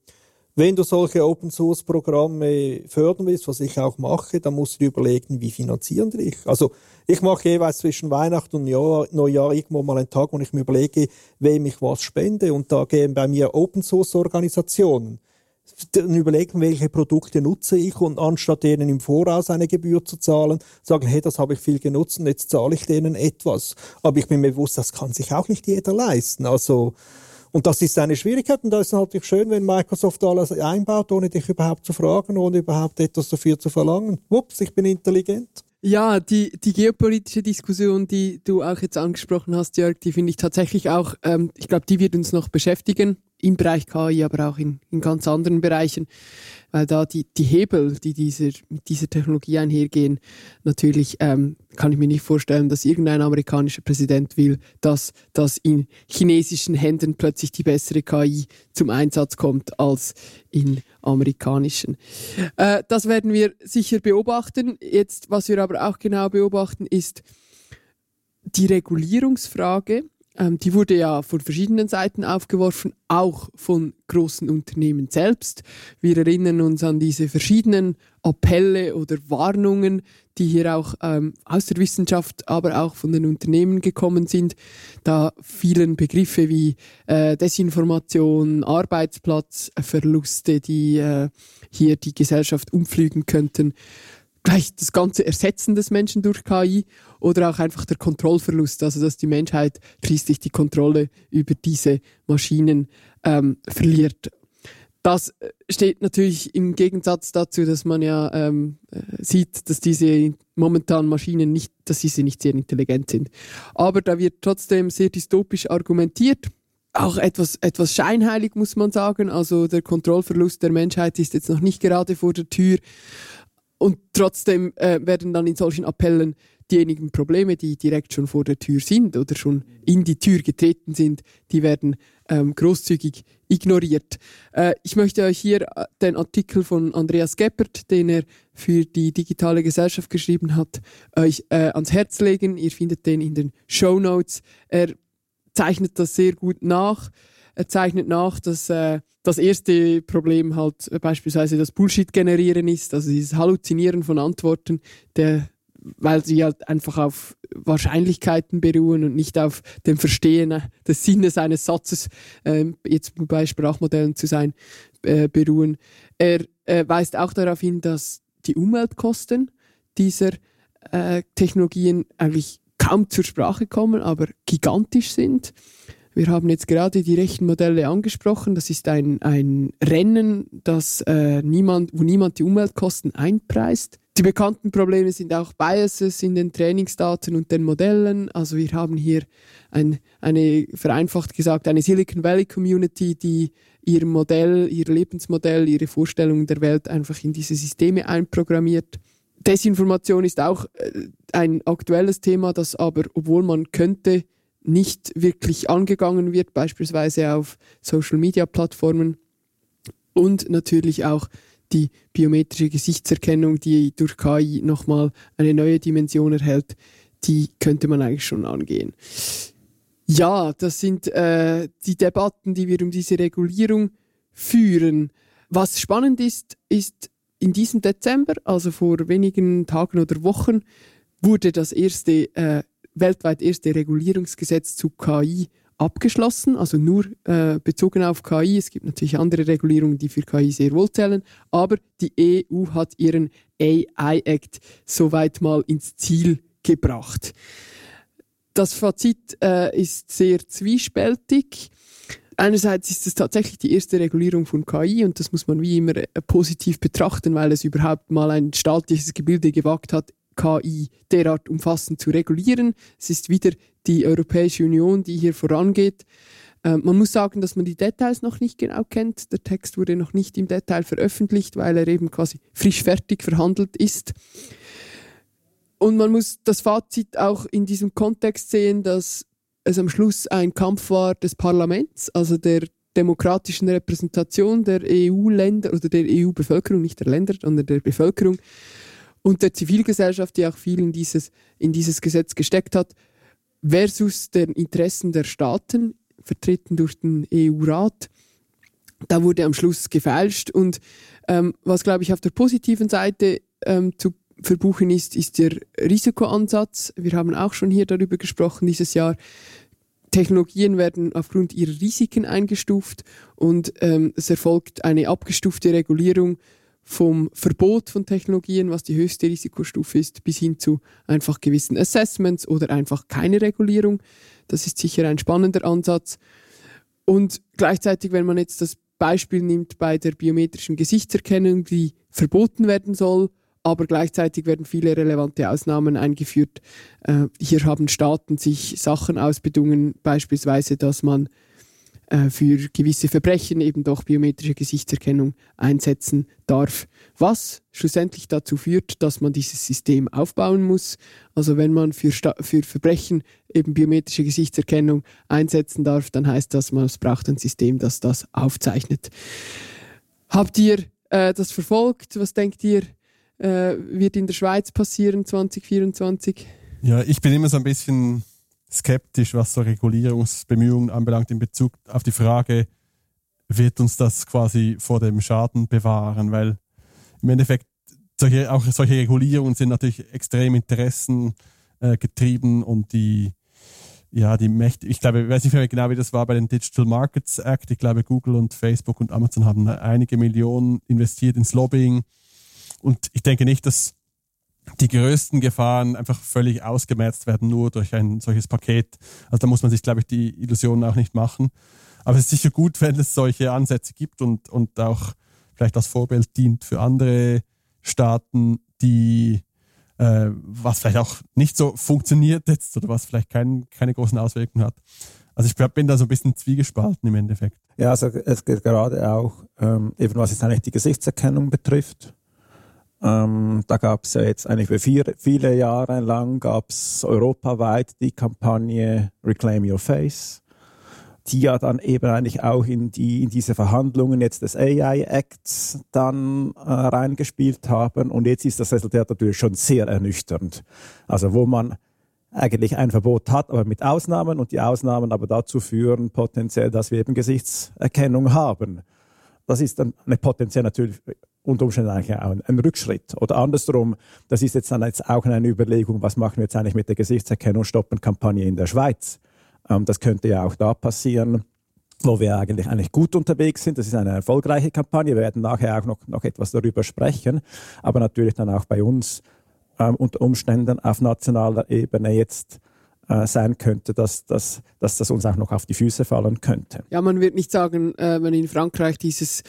wenn du solche Open-Source-Programme fördern willst, was ich auch mache, dann musst du dir überlegen, wie finanzieren die dich. Also ich mache jeweils zwischen Weihnachten und Neujahr, irgendwo mal einen Tag, wo ich mir überlege, wem ich was spende. Und da gehen bei mir Open-Source-Organisationen dann überlegen, welche Produkte nutze ich und anstatt denen im Voraus eine Gebühr zu zahlen, sagen, hey, das habe ich viel genutzt und jetzt zahle ich denen etwas. Aber ich bin mir bewusst, das kann sich auch nicht jeder leisten. Also und das ist eine Schwierigkeit und da ist es natürlich schön, wenn Microsoft alles einbaut, ohne dich überhaupt zu fragen, ohne überhaupt etwas dafür zu verlangen. Wups, ich bin intelligent. Ja, die, die geopolitische Diskussion, die du auch jetzt angesprochen hast, Jörg, die finde ich tatsächlich auch, ähm, ich glaube, die wird uns noch beschäftigen im Bereich KI, aber auch in, in ganz anderen Bereichen weil da die, die Hebel, die dieser, mit dieser Technologie einhergehen, natürlich ähm, kann ich mir nicht vorstellen, dass irgendein amerikanischer Präsident will, dass, dass in chinesischen Händen plötzlich die bessere KI zum Einsatz kommt als in amerikanischen. Äh, das werden wir sicher beobachten. Jetzt, was wir aber auch genau beobachten, ist die Regulierungsfrage ähm, die wurde ja von verschiedenen Seiten aufgeworfen, auch von großen Unternehmen selbst. Wir erinnern uns an diese verschiedenen Appelle oder Warnungen, die hier auch ähm, aus der Wissenschaft, aber auch von den Unternehmen gekommen sind. Da vielen Begriffe wie äh, Desinformation, Arbeitsplatzverluste, die äh, hier die Gesellschaft umflügen könnten gleich das ganze Ersetzen des Menschen durch KI oder auch einfach der Kontrollverlust, also dass die Menschheit schließlich die Kontrolle über diese Maschinen ähm, verliert. Das äh, steht natürlich im Gegensatz dazu, dass man ja ähm, äh, sieht, dass diese momentan Maschinen nicht, dass diese nicht sehr intelligent sind. Aber da wird trotzdem sehr dystopisch argumentiert auch etwas, etwas scheinheilig, muss man sagen. Also der Kontrollverlust der Menschheit ist jetzt noch nicht gerade vor der Tür. Und trotzdem äh, werden dann in solchen Appellen diejenigen Probleme, die direkt schon vor der Tür sind oder schon in die Tür getreten sind, die werden ähm, großzügig ignoriert. Äh, ich möchte euch hier äh, den Artikel von Andreas Geppert, den er für die digitale Gesellschaft geschrieben hat, euch äh, ans Herz legen. Ihr findet den in den Show Notes. Er zeichnet das sehr gut nach. Er zeichnet nach, dass äh, das erste Problem halt beispielsweise das Bullshit-Generieren ist, also dieses Halluzinieren von Antworten, der, weil sie halt einfach auf Wahrscheinlichkeiten beruhen und nicht auf dem Verstehen des Sinnes eines Satzes, äh, jetzt bei Sprachmodellen zu sein, äh, beruhen. Er weist auch darauf hin, dass die Umweltkosten dieser äh, Technologien eigentlich kaum zur Sprache kommen, aber gigantisch sind. Wir haben jetzt gerade die Rechenmodelle angesprochen. Das ist ein, ein Rennen, das, äh, niemand, wo niemand die Umweltkosten einpreist. Die bekannten Probleme sind auch Biases in den Trainingsdaten und den Modellen. Also wir haben hier ein, eine, vereinfacht gesagt, eine Silicon Valley Community, die ihr Modell, ihr Lebensmodell, ihre Vorstellungen der Welt einfach in diese Systeme einprogrammiert. Desinformation ist auch äh, ein aktuelles Thema, das aber, obwohl man könnte, nicht wirklich angegangen wird, beispielsweise auf Social-Media-Plattformen und natürlich auch die biometrische Gesichtserkennung, die durch KI nochmal eine neue Dimension erhält, die könnte man eigentlich schon angehen. Ja, das sind äh, die Debatten, die wir um diese Regulierung führen. Was spannend ist, ist in diesem Dezember, also vor wenigen Tagen oder Wochen, wurde das erste äh, weltweit erste Regulierungsgesetz zu KI abgeschlossen, also nur äh, bezogen auf KI. Es gibt natürlich andere Regulierungen, die für KI sehr wohl zählen, aber die EU hat ihren AI-Act soweit mal ins Ziel gebracht. Das Fazit äh, ist sehr zwiespältig. Einerseits ist es tatsächlich die erste Regulierung von KI und das muss man wie immer äh, positiv betrachten, weil es überhaupt mal ein staatliches Gebilde gewagt hat, KI derart umfassend zu regulieren. Es ist wieder die Europäische Union, die hier vorangeht. Äh, man muss sagen, dass man die Details noch nicht genau kennt. Der Text wurde noch nicht im Detail veröffentlicht, weil er eben quasi frisch fertig verhandelt ist. Und man muss das Fazit auch in diesem Kontext sehen, dass es am Schluss ein Kampf war des Parlaments, also der demokratischen Repräsentation der EU-Länder oder der EU-Bevölkerung, nicht der Länder, sondern der Bevölkerung und der Zivilgesellschaft, die auch viel in dieses, in dieses Gesetz gesteckt hat, versus den Interessen der Staaten, vertreten durch den EU-Rat. Da wurde am Schluss gefälscht und ähm, was, glaube ich, auf der positiven Seite ähm, zu verbuchen ist, ist der Risikoansatz. Wir haben auch schon hier darüber gesprochen dieses Jahr. Technologien werden aufgrund ihrer Risiken eingestuft und ähm, es erfolgt eine abgestufte Regulierung vom Verbot von Technologien, was die höchste Risikostufe ist, bis hin zu einfach gewissen Assessments oder einfach keine Regulierung. Das ist sicher ein spannender Ansatz. Und gleichzeitig, wenn man jetzt das Beispiel nimmt bei der biometrischen Gesichtserkennung, die verboten werden soll, aber gleichzeitig werden viele relevante Ausnahmen eingeführt. Äh, hier haben Staaten sich Sachen ausbedungen, beispielsweise, dass man für gewisse Verbrechen eben doch biometrische Gesichtserkennung einsetzen darf, was schlussendlich dazu führt, dass man dieses System aufbauen muss. Also wenn man für, Sta für Verbrechen eben biometrische Gesichtserkennung einsetzen darf, dann heißt das, man braucht ein System, das das aufzeichnet. Habt ihr äh, das verfolgt? Was denkt ihr? äh, wird in der Schweiz passieren 2024? Ja, ich bin immer so ein bisschen skeptisch, was so Regulierungsbemühungen anbelangt in Bezug auf die Frage, wird uns das quasi vor dem Schaden bewahren? Weil im Endeffekt solche, auch solche Regulierungen sind natürlich extrem interessengetrieben äh, und die ja, die Mächte, ich glaube, ich weiß nicht mehr genau, wie das war bei den Digital Markets Act. Ich glaube, Google und Facebook und Amazon haben einige Millionen investiert ins Lobbying und ich denke nicht, dass die größten Gefahren einfach völlig ausgemerzt werden, nur durch ein solches Paket. Also da muss man sich, glaube ich, die Illusionen auch nicht machen. Aber es ist sicher gut, wenn es solche Ansätze gibt und, und auch vielleicht als Vorbild dient für andere Staaten, die äh, was vielleicht auch nicht so funktioniert jetzt oder was vielleicht kein, keine großen Auswirkungen hat. Also ich bin da so ein bisschen zwiegespalten im Endeffekt. Ja, also es geht gerade auch, ähm, eben was jetzt eigentlich die Gesichtserkennung betrifft, ähm, da gab es ja jetzt eigentlich für vier, viele Jahre lang gab es europaweit die Kampagne Reclaim Your Face, die ja dann eben eigentlich auch in, die, in diese Verhandlungen jetzt des AI Acts dann äh, reingespielt haben. Und jetzt ist das Resultat natürlich schon sehr ernüchternd. Also wo man eigentlich ein Verbot hat, aber mit Ausnahmen und die Ausnahmen aber dazu führen potenziell, dass wir eben Gesichtserkennung haben. Das ist dann eine potenziell natürlich unter Umständen eigentlich auch ein, Rückschritt. Oder andersrum, das ist jetzt dann jetzt auch eine Überlegung, was machen wir jetzt eigentlich mit der Gesichtserkennung stoppen Kampagne in der Schweiz? Ähm, das könnte ja auch da passieren wo wir eigentlich, eigentlich gut unterwegs sind. Das ist eine erfolgreiche Kampagne. Wir werden nachher auch noch, noch etwas darüber sprechen. Aber natürlich dann auch bei uns ähm, unter Umständen auf nationaler Ebene jetzt äh, sein könnte, dass, dass, dass das uns auch noch auf die Füße fallen könnte. Ja, man wird nicht sagen, äh, wenn in Frankreich dieses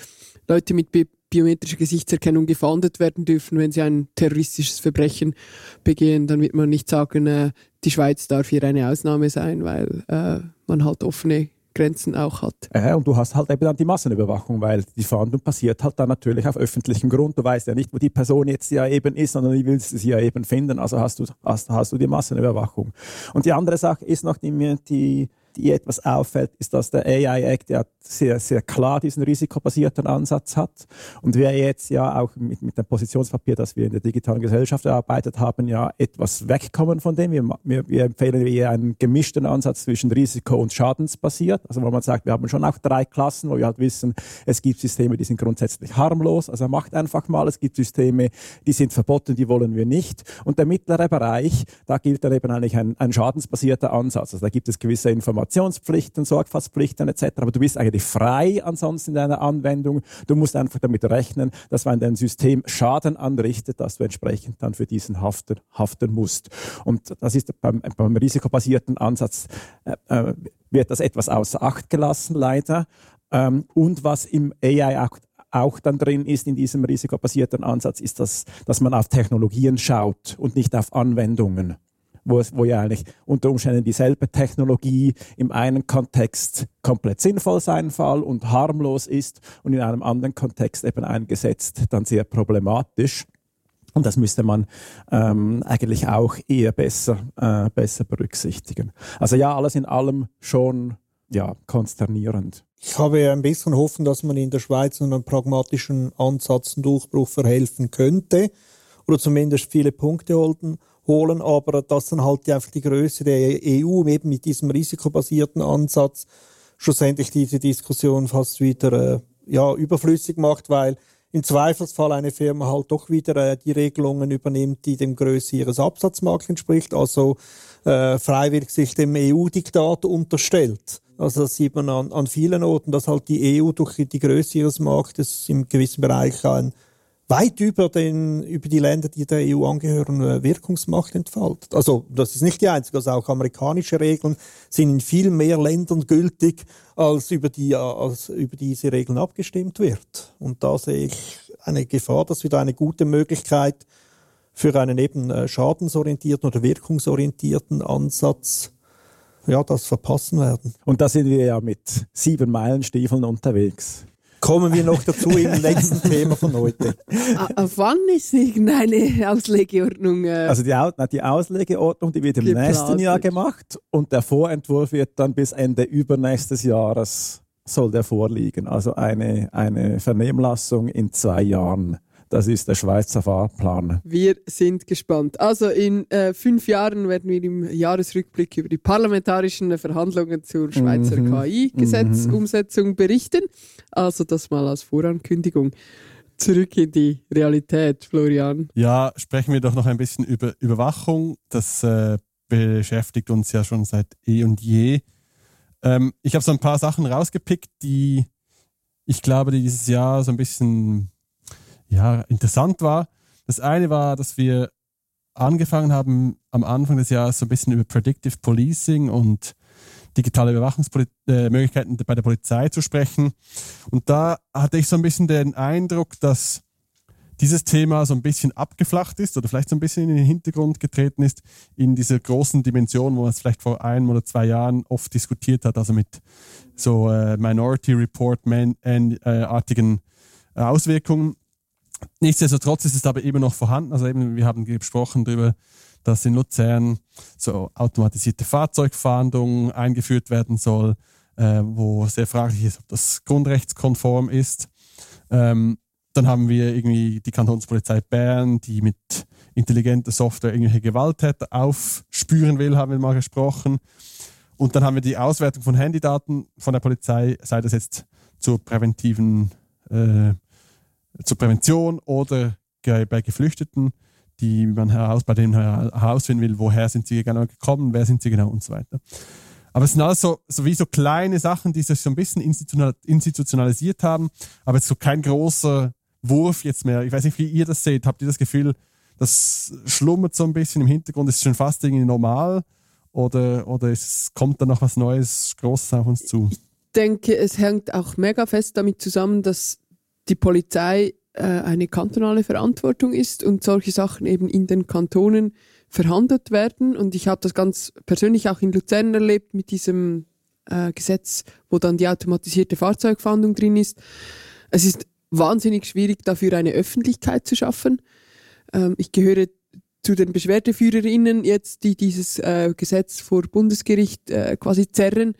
Leute mit biometrische Gesichtserkennung gefahndet werden dürfen, wenn sie ein terroristisches Verbrechen begehen, dann wird man nicht sagen, äh, die Schweiz darf hier eine Ausnahme sein, weil äh, man halt offene Grenzen auch hat. Äh, und du hast halt eben dann die Massenüberwachung, weil die Fahndung passiert halt dann natürlich auf öffentlichem Grund. Du weißt ja nicht, wo die Person jetzt ja eben ist, sondern du willst sie ja eben finden. Also hast du, hast, hast du die Massenüberwachung. Und die andere Sache ist noch, die die die etwas auffällt, ist, dass der AI Act ja sehr, sehr klar diesen risikobasierten Ansatz hat. Und wir jetzt ja auch mit, mit dem Positionspapier, das wir in der digitalen Gesellschaft erarbeitet haben, ja etwas wegkommen von dem. Wir, wir, wir empfehlen eher einen gemischten Ansatz zwischen Risiko- und Schadensbasiert. Also wo man sagt, wir haben schon auch drei Klassen, wo wir halt wissen, es gibt Systeme, die sind grundsätzlich harmlos. Also macht einfach mal. Es gibt Systeme, die sind verboten, die wollen wir nicht. Und der mittlere Bereich, da gilt dann eben eigentlich ein, ein schadensbasierter Ansatz. Also da gibt es gewisse Informationen Informationspflichten, Sorgfaltspflichten etc. Aber du bist eigentlich frei ansonsten in deiner Anwendung. Du musst einfach damit rechnen, dass wenn dein System Schaden anrichtet, dass du entsprechend dann für diesen haften, haften musst. Und das ist beim, beim risikobasierten Ansatz äh, äh wird das etwas außer Acht gelassen, leider. Ähm, und was im AI auch dann drin ist in diesem risikobasierten Ansatz, ist, dass, dass man auf Technologien schaut und nicht auf Anwendungen wo, es, wo ja eigentlich unter Umständen dieselbe Technologie im einen Kontext komplett sinnvoll sein Fall und harmlos ist und in einem anderen Kontext eben eingesetzt dann sehr problematisch. Und das müsste man ähm, eigentlich auch eher besser, äh, besser berücksichtigen. Also ja, alles in allem schon ja, konsternierend. Ich habe ein bisschen Hoffnung, dass man in der Schweiz einen pragmatischen Ansatz einen Durchbruch verhelfen könnte oder zumindest viele Punkte holen holen, aber dass dann halt einfach die Größe der EU eben mit diesem risikobasierten Ansatz schlussendlich diese Diskussion fast wieder äh, ja, überflüssig macht, weil im Zweifelsfall eine Firma halt doch wieder äh, die Regelungen übernimmt, die dem Größe ihres Absatzmarkts entspricht, also äh, freiwillig sich dem EU-Diktat unterstellt. Also das sieht man an, an vielen Orten, dass halt die EU durch die Größe ihres Marktes im gewissen Bereich ein weit über, den, über die Länder, die der EU angehören, äh, Wirkungsmacht entfaltet. Also das ist nicht die einzige, also auch amerikanische Regeln sind in viel mehr Ländern gültig, als über, die, als über diese Regeln abgestimmt wird. Und da sehe ich eine Gefahr, dass wir da eine gute Möglichkeit für einen eben äh, schadensorientierten oder wirkungsorientierten Ansatz ja, das verpassen werden. Und da sind wir ja mit sieben Meilenstiefeln unterwegs. Kommen wir noch dazu im nächsten Thema von heute. Auf wann ist irgendeine Auslegeordnung? Äh, also die, die, Auslegeordnung, die wird im geplant. nächsten Jahr gemacht und der Vorentwurf wird dann bis Ende übernächstes Jahres soll der vorliegen. Also eine, eine Vernehmlassung in zwei Jahren. Das ist der Schweizer Fahrplan. Wir sind gespannt. Also in äh, fünf Jahren werden wir im Jahresrückblick über die parlamentarischen Verhandlungen zur Schweizer mhm. KI-Gesetzumsetzung mhm. berichten. Also das mal als Vorankündigung. Zurück in die Realität, Florian. Ja, sprechen wir doch noch ein bisschen über Überwachung. Das äh, beschäftigt uns ja schon seit eh und je. Ähm, ich habe so ein paar Sachen rausgepickt, die ich glaube, die dieses Jahr so ein bisschen ja, interessant war. Das eine war, dass wir angefangen haben, am Anfang des Jahres so ein bisschen über Predictive Policing und digitale Überwachungsmöglichkeiten bei der Polizei zu sprechen. Und da hatte ich so ein bisschen den Eindruck, dass dieses Thema so ein bisschen abgeflacht ist oder vielleicht so ein bisschen in den Hintergrund getreten ist in dieser großen Dimension, wo man es vielleicht vor einem oder zwei Jahren oft diskutiert hat, also mit so äh, Minority Report-artigen äh, Auswirkungen. Nichtsdestotrotz ist es aber immer noch vorhanden. Also eben, wir haben gesprochen darüber, dass in Luzern so automatisierte Fahrzeugfahndung eingeführt werden soll, äh, wo sehr fraglich ist, ob das grundrechtskonform ist. Ähm, dann haben wir irgendwie die Kantonspolizei Bern, die mit intelligenter Software irgendwelche Gewalttäter aufspüren will, haben wir mal gesprochen. Und dann haben wir die Auswertung von Handydaten von der Polizei, sei das jetzt zur präventiven äh, zur Prävention oder bei Geflüchteten, die man heraus, bei denen herausfinden will, woher sind sie genau gekommen, wer sind sie genau und so weiter. Aber es sind alles so, so wie so kleine Sachen, die sich so ein bisschen institutionalisiert haben, aber jetzt so kein großer Wurf jetzt mehr. Ich weiß nicht, wie ihr das seht. Habt ihr das Gefühl, das schlummert so ein bisschen im Hintergrund, ist schon fast irgendwie normal oder, oder es kommt da noch was Neues, Großes auf uns zu? Ich denke, es hängt auch mega fest damit zusammen, dass die Polizei äh, eine kantonale Verantwortung ist und solche Sachen eben in den Kantonen verhandelt werden. Und ich habe das ganz persönlich auch in Luzern erlebt mit diesem äh, Gesetz, wo dann die automatisierte Fahrzeugfahndung drin ist. Es ist wahnsinnig schwierig, dafür eine Öffentlichkeit zu schaffen. Ähm, ich gehöre zu den Beschwerdeführerinnen jetzt, die dieses äh, Gesetz vor Bundesgericht äh, quasi zerren.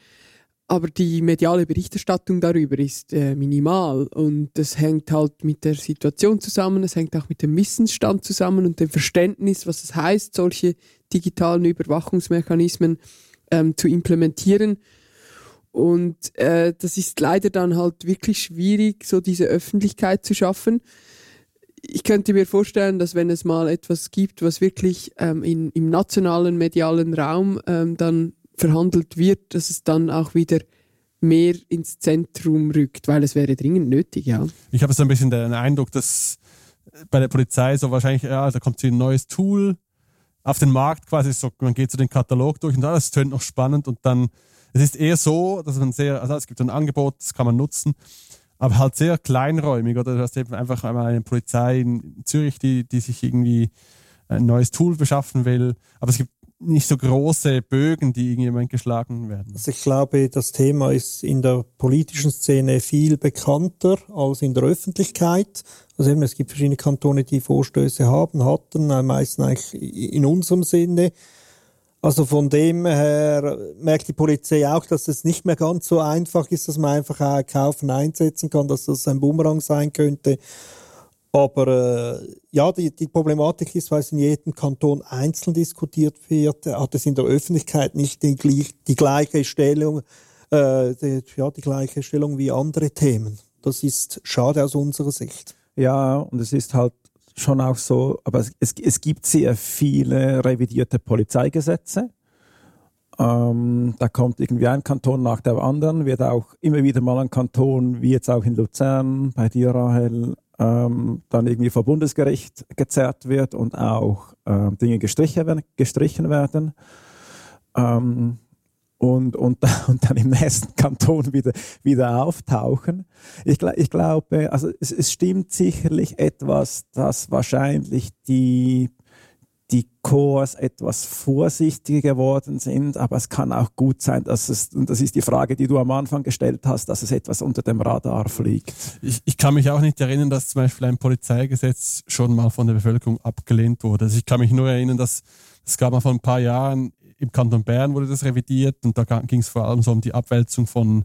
Aber die mediale Berichterstattung darüber ist äh, minimal und das hängt halt mit der Situation zusammen, es hängt auch mit dem Wissensstand zusammen und dem Verständnis, was es heißt, solche digitalen Überwachungsmechanismen ähm, zu implementieren. Und äh, das ist leider dann halt wirklich schwierig, so diese Öffentlichkeit zu schaffen. Ich könnte mir vorstellen, dass wenn es mal etwas gibt, was wirklich ähm, in, im nationalen medialen Raum ähm, dann verhandelt wird, dass es dann auch wieder mehr ins Zentrum rückt, weil es wäre dringend nötig, ja. Ich habe so ein bisschen den Eindruck, dass bei der Polizei so wahrscheinlich, ja, da kommt so ein neues Tool auf den Markt quasi, so, man geht so den Katalog durch und das tönt noch spannend und dann es ist eher so, dass man sehr, also es gibt ein Angebot, das kann man nutzen, aber halt sehr kleinräumig. Oder du hast eben einfach einmal eine Polizei in Zürich, die, die sich irgendwie ein neues Tool beschaffen will. Aber es gibt nicht so große Bögen, die irgendjemand geschlagen werden. Also ich glaube, das Thema ist in der politischen Szene viel bekannter als in der Öffentlichkeit. Also eben, es gibt verschiedene Kantone, die Vorstöße haben, hatten, meistens eigentlich in unserem Sinne. Also von dem her merkt die Polizei auch, dass es nicht mehr ganz so einfach ist, dass man einfach kaufen, einsetzen kann, dass das ein Bumerang sein könnte. Aber äh, ja, die, die Problematik ist, weil es in jedem Kanton einzeln diskutiert wird, hat es in der Öffentlichkeit nicht die, die gleiche Stellung, äh, die, ja, die gleiche Stellung wie andere Themen. Das ist schade aus unserer Sicht. Ja, und es ist halt schon auch so, aber es, es, es gibt sehr viele revidierte Polizeigesetze. Ähm, da kommt irgendwie ein Kanton nach dem anderen, wird auch immer wieder mal ein Kanton, wie jetzt auch in Luzern, bei dir, Rahel, ähm, dann irgendwie vor Bundesgericht gezerrt wird und auch äh, Dinge gestrichen werden. Gestrichen werden. Ähm, und, und, und dann im nächsten Kanton wieder, wieder auftauchen. Ich, ich glaube, also es, es stimmt sicherlich etwas, dass wahrscheinlich die, die Chors etwas vorsichtiger geworden sind, aber es kann auch gut sein, dass es, und das ist die Frage, die du am Anfang gestellt hast, dass es etwas unter dem Radar fliegt. Ich, ich kann mich auch nicht erinnern, dass zum Beispiel ein Polizeigesetz schon mal von der Bevölkerung abgelehnt wurde. Also ich kann mich nur erinnern, dass es gab mal vor ein paar Jahren im Kanton Bern wurde das revidiert und da ging es vor allem so um die Abwälzung von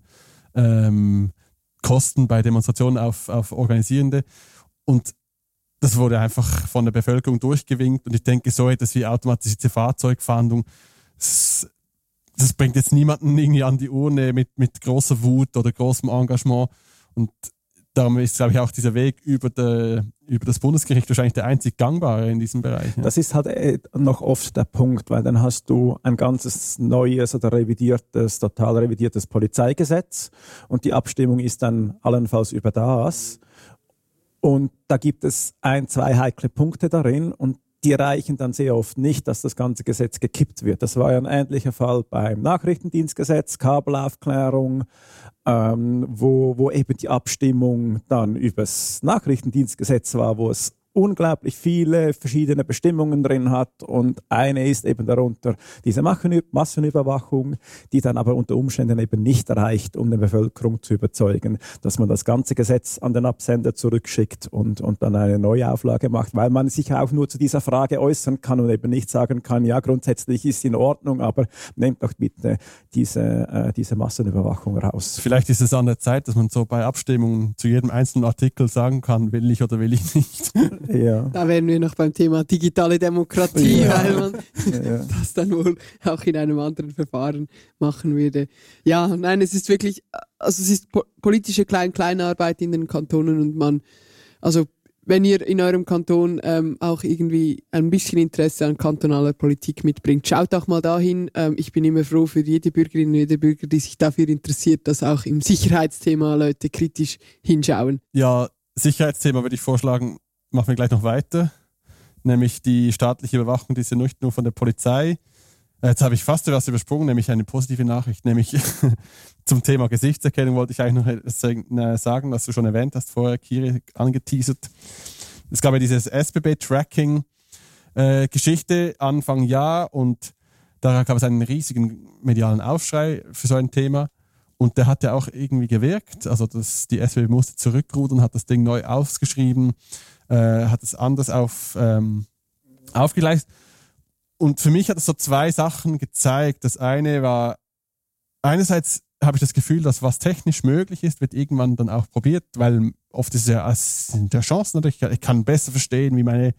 ähm, Kosten bei Demonstrationen auf, auf Organisierende. Und das wurde einfach von der Bevölkerung durchgewinkt. Und ich denke, so etwas wie automatisierte Fahrzeugfahndung, das, das bringt jetzt niemanden irgendwie an die Urne mit, mit großer Wut oder großem Engagement. Und darum ist, glaube ich, auch dieser Weg über, de, über das Bundesgericht wahrscheinlich der einzig gangbare in diesem Bereich. Ja. Das ist halt äh, noch oft der Punkt, weil dann hast du ein ganzes neues oder revidiertes, total revidiertes Polizeigesetz und die Abstimmung ist dann allenfalls über das. Und da gibt es ein, zwei heikle Punkte darin und die reichen dann sehr oft nicht, dass das ganze Gesetz gekippt wird. Das war ja ein ähnlicher Fall beim Nachrichtendienstgesetz, Kabelaufklärung, ähm, wo, wo eben die Abstimmung dann übers Nachrichtendienstgesetz war, wo es unglaublich viele verschiedene Bestimmungen drin hat und eine ist eben darunter diese Massenüberwachung, die dann aber unter Umständen eben nicht reicht, um die Bevölkerung zu überzeugen, dass man das ganze Gesetz an den Absender zurückschickt und, und dann eine neue Auflage macht, weil man sich auch nur zu dieser Frage äußern kann und eben nicht sagen kann, ja, grundsätzlich ist in Ordnung, aber nehmt doch bitte diese, äh, diese Massenüberwachung raus. Vielleicht ist es an der Zeit, dass man so bei Abstimmungen zu jedem einzelnen Artikel sagen kann, will ich oder will ich nicht. Ja. Da wären wir noch beim Thema digitale Demokratie, ja. weil man ja. das dann wohl auch in einem anderen Verfahren machen würde. Ja, nein, es ist wirklich, also es ist politische Klein-Kleinarbeit in den Kantonen und man, also wenn ihr in eurem Kanton ähm, auch irgendwie ein bisschen Interesse an kantonaler Politik mitbringt, schaut auch mal dahin. Ähm, ich bin immer froh für jede Bürgerin und jede Bürger, die sich dafür interessiert, dass auch im Sicherheitsthema Leute kritisch hinschauen. Ja, Sicherheitsthema würde ich vorschlagen, machen wir gleich noch weiter, nämlich die staatliche Überwachung, die ist ja nicht nur von der Polizei. Äh, jetzt habe ich fast etwas übersprungen, nämlich eine positive Nachricht, nämlich zum Thema Gesichtserkennung wollte ich eigentlich noch etwas sagen, was du schon erwähnt hast, vorher Kiri angeteasert. Es gab ja dieses SBB-Tracking-Geschichte äh, Anfang Jahr und Da gab es einen riesigen medialen Aufschrei für so ein Thema. Und der hat ja auch irgendwie gewirkt. Also das, die SWB musste zurückrudern, hat das Ding neu ausgeschrieben, äh, hat es anders auf, ähm, aufgeleistet. Und für mich hat es so zwei Sachen gezeigt. Das eine war, einerseits habe ich das Gefühl, dass was technisch möglich ist, wird irgendwann dann auch probiert, weil oft ist es ja, sind ja Chancen natürlich. Ich kann besser verstehen, wie meine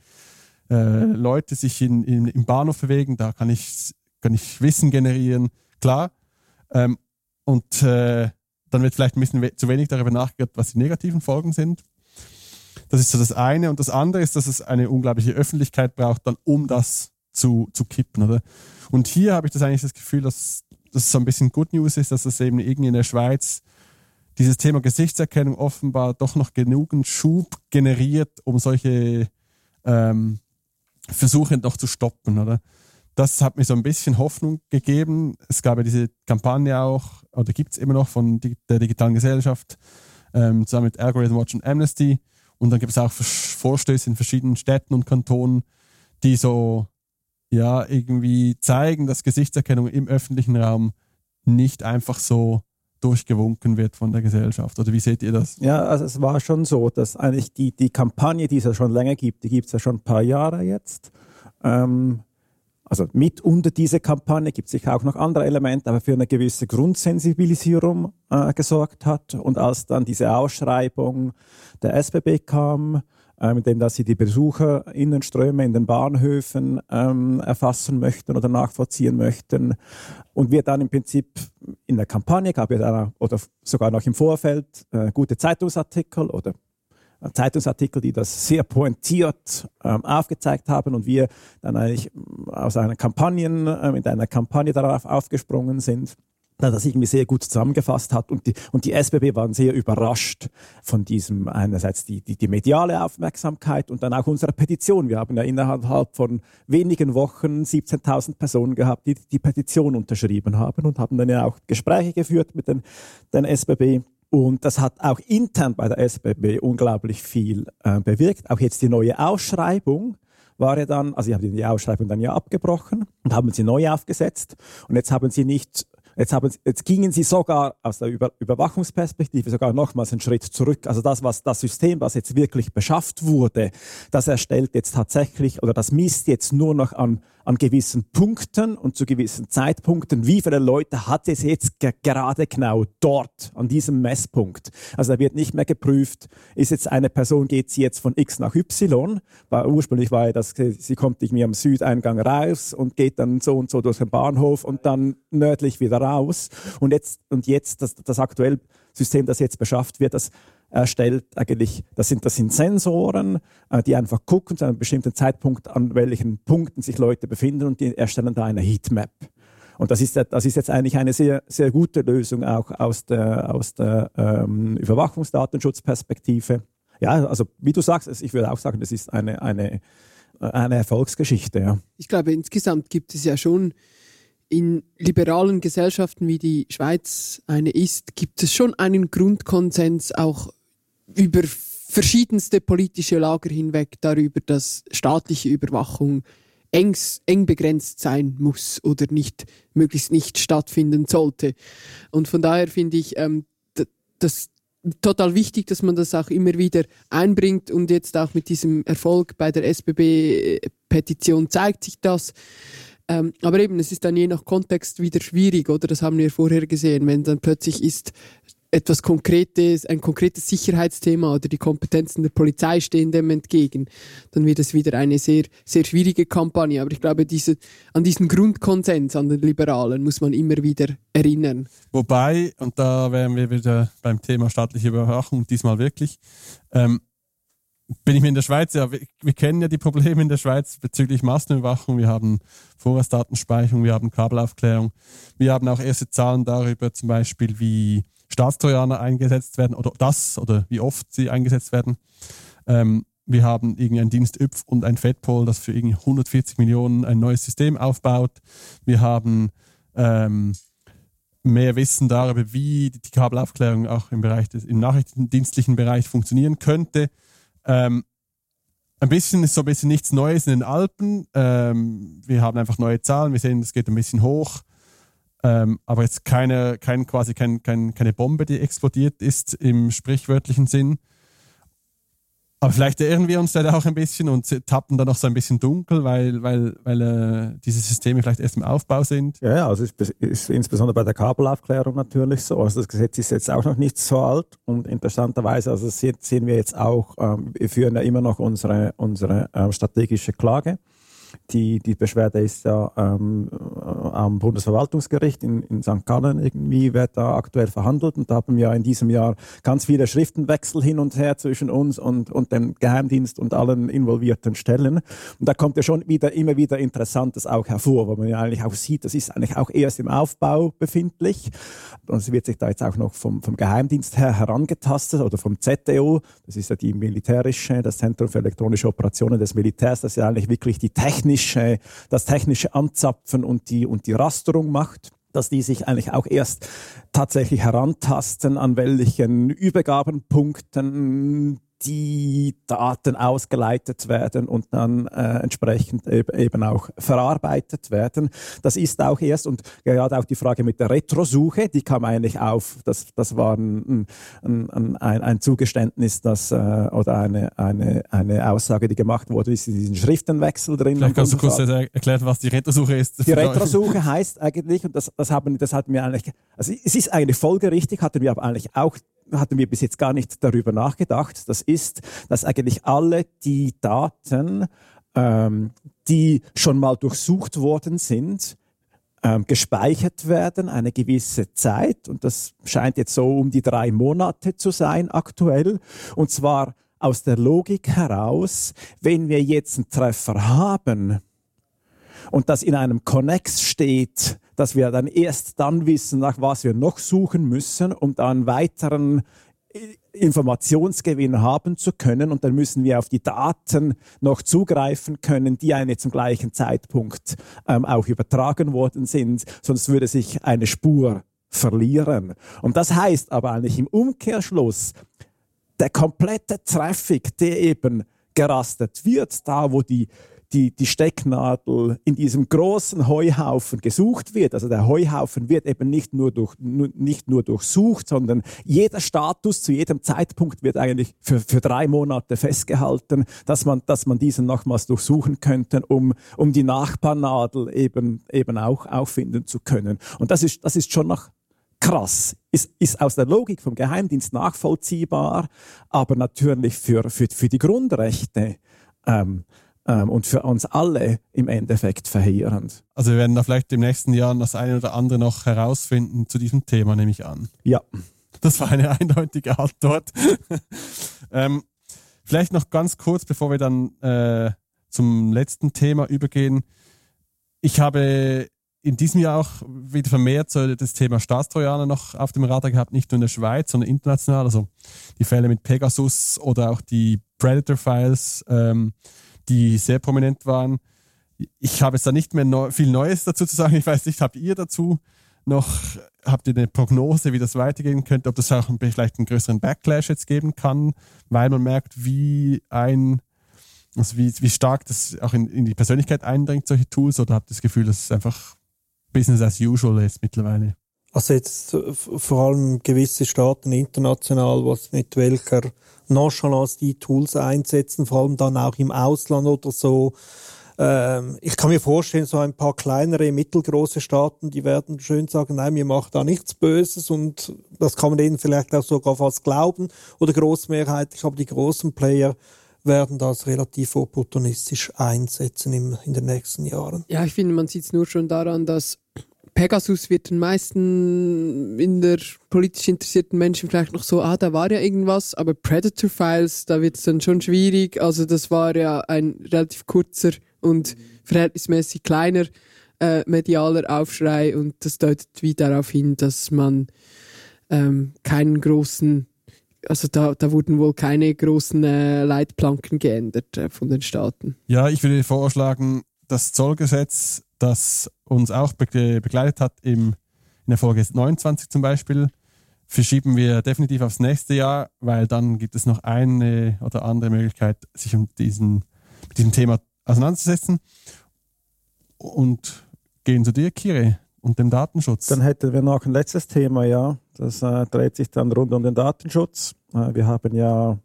äh, Leute sich in, in, im Bahnhof bewegen. Da kann ich, kann ich Wissen generieren, klar. Ähm, und äh, dann wird vielleicht ein bisschen we zu wenig darüber nachgedacht, was die negativen Folgen sind. Das ist so das eine. Und das andere ist, dass es eine unglaubliche Öffentlichkeit braucht, dann um das zu, zu kippen. Oder? Und hier habe ich das eigentlich das Gefühl, dass das so ein bisschen Good News ist, dass das eben irgendwie in der Schweiz dieses Thema Gesichtserkennung offenbar doch noch genügend Schub generiert, um solche ähm, Versuche noch zu stoppen, oder? Das hat mir so ein bisschen Hoffnung gegeben. Es gab ja diese Kampagne auch, oder gibt es immer noch von der digitalen Gesellschaft, ähm, zusammen mit Algorithm Watch und Amnesty. Und dann gibt es auch Vorstöße in verschiedenen Städten und Kantonen, die so ja irgendwie zeigen, dass Gesichtserkennung im öffentlichen Raum nicht einfach so durchgewunken wird von der Gesellschaft. Oder wie seht ihr das? Ja, also es war schon so, dass eigentlich die, die Kampagne, die es ja schon länger gibt, die gibt es ja schon ein paar Jahre jetzt. Ähm, also mit unter diese Kampagne gibt es sicher auch noch andere Elemente, aber für eine gewisse Grundsensibilisierung äh, gesorgt hat. Und als dann diese Ausschreibung der SBB kam, ähm, indem dass sie die Besucherinnenströme in den Bahnhöfen ähm, erfassen möchten oder nachvollziehen möchten. Und wir dann im Prinzip in der Kampagne gab es dann oder sogar noch im Vorfeld äh, gute Zeitungsartikel oder äh, Zeitungsartikel, die das sehr pointiert ähm, aufgezeigt haben und wir dann eigentlich aus einer Kampagne, äh, mit einer Kampagne darauf aufgesprungen sind das irgendwie sehr gut zusammengefasst hat. Und die, und die SBB waren sehr überrascht von diesem, einerseits die, die, die mediale Aufmerksamkeit und dann auch unsere Petition. Wir haben ja innerhalb von wenigen Wochen 17.000 Personen gehabt, die die Petition unterschrieben haben und haben dann ja auch Gespräche geführt mit den, den SBB. Und das hat auch intern bei der SBB unglaublich viel äh, bewirkt. Auch jetzt die neue Ausschreibung war ja dann, also sie haben die Ausschreibung dann ja abgebrochen und haben sie neu aufgesetzt. Und jetzt haben sie nicht Jetzt, haben, jetzt gingen sie sogar aus der Über Überwachungsperspektive sogar nochmals einen Schritt zurück. Also das, was das System, was jetzt wirklich beschafft wurde, das erstellt jetzt tatsächlich oder das misst jetzt nur noch an an gewissen Punkten und zu gewissen Zeitpunkten, wie viele Leute hat es jetzt ge gerade genau dort an diesem Messpunkt. Also da wird nicht mehr geprüft, ist jetzt eine Person, geht sie jetzt von X nach Y, weil ursprünglich war ja das, sie kommt irgendwie am Südeingang raus und geht dann so und so durch den Bahnhof und dann nördlich wieder raus. Und jetzt, und jetzt das, das aktuelle System, das jetzt beschafft wird, das erstellt eigentlich, das sind, das sind Sensoren, äh, die einfach gucken zu einem bestimmten Zeitpunkt, an welchen Punkten sich Leute befinden und die erstellen da eine Heatmap. Und das ist, das ist jetzt eigentlich eine sehr, sehr gute Lösung auch aus der, aus der ähm, Überwachungsdatenschutzperspektive. Ja, also wie du sagst, ich würde auch sagen, das ist eine, eine, eine Erfolgsgeschichte. Ja. Ich glaube, insgesamt gibt es ja schon in liberalen Gesellschaften wie die Schweiz eine ist, gibt es schon einen Grundkonsens auch über verschiedenste politische Lager hinweg darüber, dass staatliche Überwachung eng, eng begrenzt sein muss oder nicht, möglichst nicht stattfinden sollte. Und von daher finde ich ähm, das total wichtig, dass man das auch immer wieder einbringt und jetzt auch mit diesem Erfolg bei der SBB-Petition zeigt sich das. Ähm, aber eben, es ist dann je nach Kontext wieder schwierig, oder? Das haben wir vorher gesehen, wenn dann plötzlich ist etwas Konkretes, ein konkretes Sicherheitsthema oder die Kompetenzen der Polizei stehen dem entgegen, dann wird es wieder eine sehr, sehr schwierige Kampagne. Aber ich glaube, diese, an diesen Grundkonsens an den Liberalen muss man immer wieder erinnern. Wobei, und da wären wir wieder beim Thema staatliche Überwachung, diesmal wirklich, ähm, bin ich mir in der Schweiz, ja, wir, wir, kennen ja die Probleme in der Schweiz bezüglich Massenüberwachung. Wir haben Vorratsdatenspeicherung, wir haben Kabelaufklärung. Wir haben auch erste Zahlen darüber, zum Beispiel, wie Staatstrojaner eingesetzt werden oder das oder wie oft sie eingesetzt werden. Ähm, wir haben irgendeinen Dienst YPF und ein FedPol, das für irgendwie 140 Millionen ein neues System aufbaut. Wir haben ähm, mehr Wissen darüber, wie die Kabelaufklärung auch im Bereich des, im nachrichtendienstlichen Bereich funktionieren könnte. Ähm, ein bisschen ist so ein bisschen nichts Neues in den Alpen. Ähm, wir haben einfach neue Zahlen. Wir sehen, es geht ein bisschen hoch. Ähm, aber jetzt keine, kein, quasi kein, kein, keine Bombe, die explodiert ist im sprichwörtlichen Sinn. Aber vielleicht irren wir uns da auch ein bisschen und tappen da noch so ein bisschen dunkel, weil, weil, weil äh, diese Systeme vielleicht erst im Aufbau sind. Ja, also ist, ist insbesondere bei der Kabelaufklärung natürlich so. Also das Gesetz ist jetzt auch noch nicht so alt und interessanterweise, also sehen wir jetzt auch, ähm, wir führen ja immer noch unsere, unsere ähm, strategische Klage die, die Beschwerde ist ja ähm, am Bundesverwaltungsgericht in, in St. Gallen irgendwie, wird da aktuell verhandelt und da haben wir in diesem Jahr ganz viele Schriftenwechsel hin und her zwischen uns und, und dem Geheimdienst und allen involvierten Stellen. Und da kommt ja schon wieder immer wieder Interessantes auch hervor, wo man ja eigentlich auch sieht, das ist eigentlich auch erst im Aufbau befindlich. Und es wird sich da jetzt auch noch vom, vom Geheimdienst her herangetastet oder vom ZDO, das ist ja die militärische, das Zentrum für elektronische Operationen des Militärs, das ja eigentlich wirklich die Technik technische, das technische Anzapfen und die, und die Rasterung macht dass die sich eigentlich auch erst tatsächlich herantasten, an welchen Übergabenpunkten die Daten ausgeleitet werden und dann äh, entsprechend eben auch verarbeitet werden. Das ist auch erst und gerade auch die Frage mit der Retrosuche, die kam eigentlich auf. Das, das war ein, ein, ein, ein Zugeständnis, das äh, oder eine, eine, eine Aussage, die gemacht wurde, ist in diesen Schriftenwechsel drin. Vielleicht kannst du kurz erklären, was die Retrosuche ist. Die Retrosuche heißt eigentlich, und das, das haben, das hatten wir eigentlich, also es ist eigentlich folgerichtig, hatten wir aber eigentlich auch hatten wir bis jetzt gar nicht darüber nachgedacht. Das ist, dass eigentlich alle die Daten, ähm, die schon mal durchsucht worden sind, ähm, gespeichert werden, eine gewisse Zeit. Und das scheint jetzt so um die drei Monate zu sein aktuell. Und zwar aus der Logik heraus, wenn wir jetzt einen Treffer haben und das in einem Connex steht, dass wir dann erst dann wissen, nach was wir noch suchen müssen, um dann weiteren Informationsgewinn haben zu können und dann müssen wir auf die Daten noch zugreifen können, die eine zum gleichen Zeitpunkt ähm, auch übertragen worden sind, sonst würde sich eine Spur verlieren. Und das heißt aber eigentlich im Umkehrschluss, der komplette Traffic, der eben gerastet wird, da wo die die, die Stecknadel in diesem großen Heuhaufen gesucht wird. Also der Heuhaufen wird eben nicht nur, durch, nicht nur durchsucht, sondern jeder Status zu jedem Zeitpunkt wird eigentlich für, für drei Monate festgehalten, dass man, dass man diesen nochmals durchsuchen könnte, um, um die Nachbarnadel eben, eben auch auffinden zu können. Und das ist, das ist schon noch krass, ist, ist aus der Logik vom Geheimdienst nachvollziehbar, aber natürlich für, für, für die Grundrechte ähm, ähm, und für uns alle im Endeffekt verheerend. Also wir werden da vielleicht im nächsten Jahr das eine oder andere noch herausfinden zu diesem Thema, nehme ich an. Ja. Das war eine eindeutige Antwort. ähm, vielleicht noch ganz kurz, bevor wir dann äh, zum letzten Thema übergehen. Ich habe in diesem Jahr auch wieder vermehrt so das Thema Staatstrojaner noch auf dem Radar gehabt, nicht nur in der Schweiz, sondern international. Also die Fälle mit Pegasus oder auch die Predator-Files. Ähm, die sehr prominent waren. Ich habe jetzt da nicht mehr neu, viel Neues dazu zu sagen. Ich weiß nicht, habt ihr dazu noch, habt ihr eine Prognose, wie das weitergehen könnte, ob das auch vielleicht einen größeren Backlash jetzt geben kann, weil man merkt, wie ein, also wie, wie stark das auch in, in die Persönlichkeit eindringt, solche Tools, oder habt ihr das Gefühl, dass es einfach Business as usual ist mittlerweile? Also jetzt vor allem gewisse Staaten international, was mit welcher Nonchalance die Tools einsetzen, vor allem dann auch im Ausland oder so. Ähm, ich kann mir vorstellen, so ein paar kleinere, mittelgroße Staaten, die werden schön sagen, nein, mir macht da nichts Böses und das kann man denen vielleicht auch sogar fast glauben oder großmehrheitlich, aber die großen Player werden das relativ opportunistisch einsetzen im, in den nächsten Jahren. Ja, ich finde, man sieht es nur schon daran, dass Pegasus wird den meisten in der politisch interessierten Menschen vielleicht noch so, ah, da war ja irgendwas, aber Predator Files, da wird es dann schon schwierig. Also das war ja ein relativ kurzer und verhältnismäßig kleiner äh, medialer Aufschrei und das deutet wie darauf hin, dass man ähm, keinen großen, also da, da wurden wohl keine großen äh, Leitplanken geändert äh, von den Staaten. Ja, ich würde vorschlagen, das Zollgesetz das uns auch begleitet hat im, in der Folge 29 zum Beispiel, verschieben wir definitiv aufs nächste Jahr, weil dann gibt es noch eine oder andere Möglichkeit, sich um diesen mit diesem Thema auseinanderzusetzen. Und gehen zu dir, Kire, und dem Datenschutz. Dann hätten wir noch ein letztes Thema, ja. Das äh, dreht sich dann rund um den Datenschutz. Äh, wir haben ja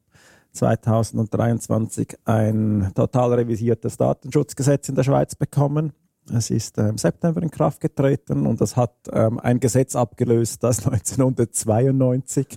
2023 ein total revisiertes Datenschutzgesetz in der Schweiz bekommen. Es ist im September in Kraft getreten und das hat ähm, ein Gesetz abgelöst, das 1992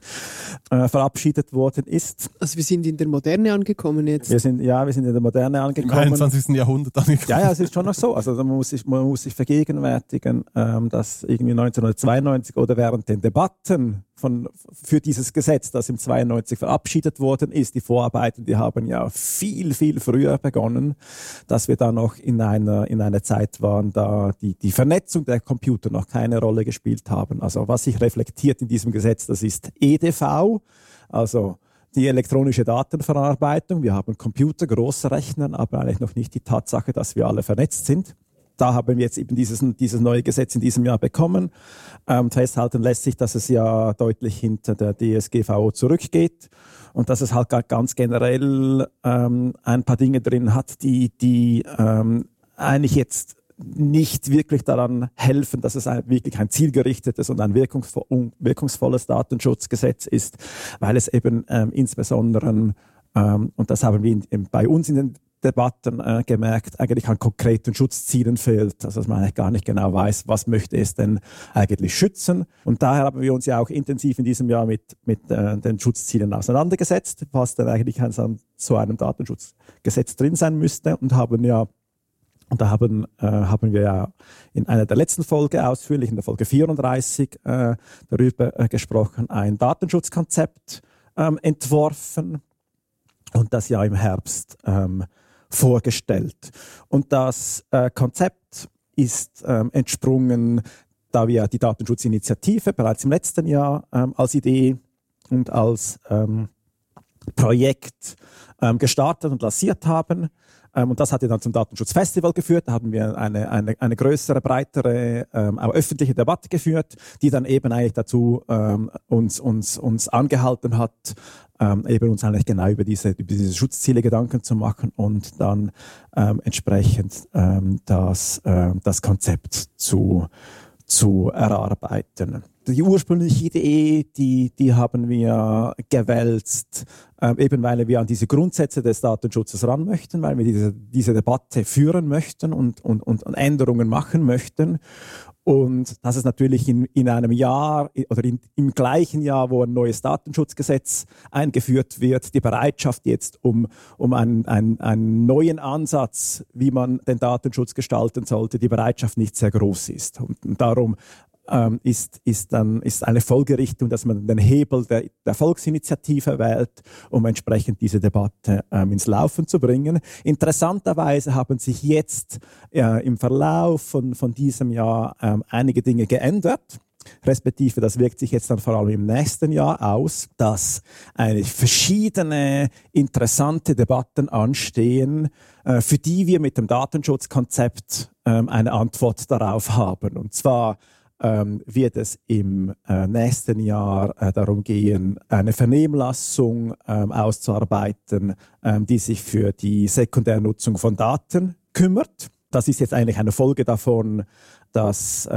äh, verabschiedet worden ist. Also wir sind in der Moderne angekommen jetzt. Wir sind, ja, wir sind in der Moderne angekommen. Im 21. Jahrhundert angekommen. Ja, ja, es ist schon noch so. Also man muss sich, man muss sich vergegenwärtigen, ähm, dass irgendwie 1992 oder während den Debatten von, für dieses Gesetz, das im 92 verabschiedet worden ist. Die Vorarbeiten, die haben ja viel, viel früher begonnen, dass wir da noch in einer, in einer Zeit waren, da die, die Vernetzung der Computer noch keine Rolle gespielt haben. Also was sich reflektiert in diesem Gesetz, das ist EDV, also die elektronische Datenverarbeitung. Wir haben Computer, große Rechner, aber eigentlich noch nicht die Tatsache, dass wir alle vernetzt sind da haben wir jetzt eben dieses, dieses neue Gesetz in diesem Jahr bekommen. Ähm, festhalten lässt sich, dass es ja deutlich hinter der DSGVO zurückgeht und dass es halt ganz generell ähm, ein paar Dinge drin hat, die, die ähm, eigentlich jetzt nicht wirklich daran helfen, dass es ein, wirklich ein zielgerichtetes und ein wirkungsvolles Datenschutzgesetz ist, weil es eben ähm, insbesondere, ähm, und das haben wir in, bei uns in den Debatten äh, gemerkt, eigentlich an konkreten Schutzzielen fehlt. Also dass man eigentlich gar nicht genau weiß, was möchte es denn eigentlich schützen. Und daher haben wir uns ja auch intensiv in diesem Jahr mit, mit äh, den Schutzzielen auseinandergesetzt, was denn eigentlich an so einem Datenschutzgesetz drin sein müsste und haben ja und da haben, äh, haben wir ja in einer der letzten Folge ausführlich, in der Folge 34, äh, darüber äh, gesprochen, ein Datenschutzkonzept ähm, entworfen und das ja im Herbst ähm, vorgestellt. Und das äh, Konzept ist ähm, entsprungen, da wir die Datenschutzinitiative bereits im letzten Jahr ähm, als Idee und als ähm, Projekt ähm, gestartet und lanciert haben. Ähm, und das hat ja dann zum Datenschutzfestival geführt. Da haben wir eine, eine, eine größere, breitere, ähm, auch öffentliche Debatte geführt, die dann eben eigentlich dazu ähm, uns, uns, uns angehalten hat, ähm, eben uns eigentlich genau über diese, über diese Schutzziele Gedanken zu machen und dann ähm, entsprechend ähm, das, äh, das Konzept zu, zu erarbeiten. Die ursprüngliche Idee, die, die haben wir gewälzt, äh, eben weil wir an diese Grundsätze des Datenschutzes ran möchten, weil wir diese, diese Debatte führen möchten und, und, und Änderungen machen möchten. Und dass es natürlich in, in einem Jahr oder in, im gleichen Jahr, wo ein neues Datenschutzgesetz eingeführt wird, die Bereitschaft jetzt um, um einen, einen, einen neuen Ansatz, wie man den Datenschutz gestalten sollte, die Bereitschaft nicht sehr groß ist. Und darum ähm, ist, ist, dann, ist eine Folgerichtung, dass man den Hebel der, der Volksinitiative wählt, um entsprechend diese Debatte ähm, ins Laufen zu bringen. Interessanterweise haben sich jetzt äh, im Verlauf von, von diesem Jahr ähm, einige Dinge geändert respektive das wirkt sich jetzt dann vor allem im nächsten Jahr aus, dass eigentlich verschiedene interessante Debatten anstehen, äh, für die wir mit dem Datenschutzkonzept ähm, eine Antwort darauf haben. Und zwar ähm, wird es im äh, nächsten Jahr äh, darum gehen, eine Vernehmlassung ähm, auszuarbeiten, ähm, die sich für die Sekundärnutzung von Daten kümmert. Das ist jetzt eigentlich eine Folge davon, dass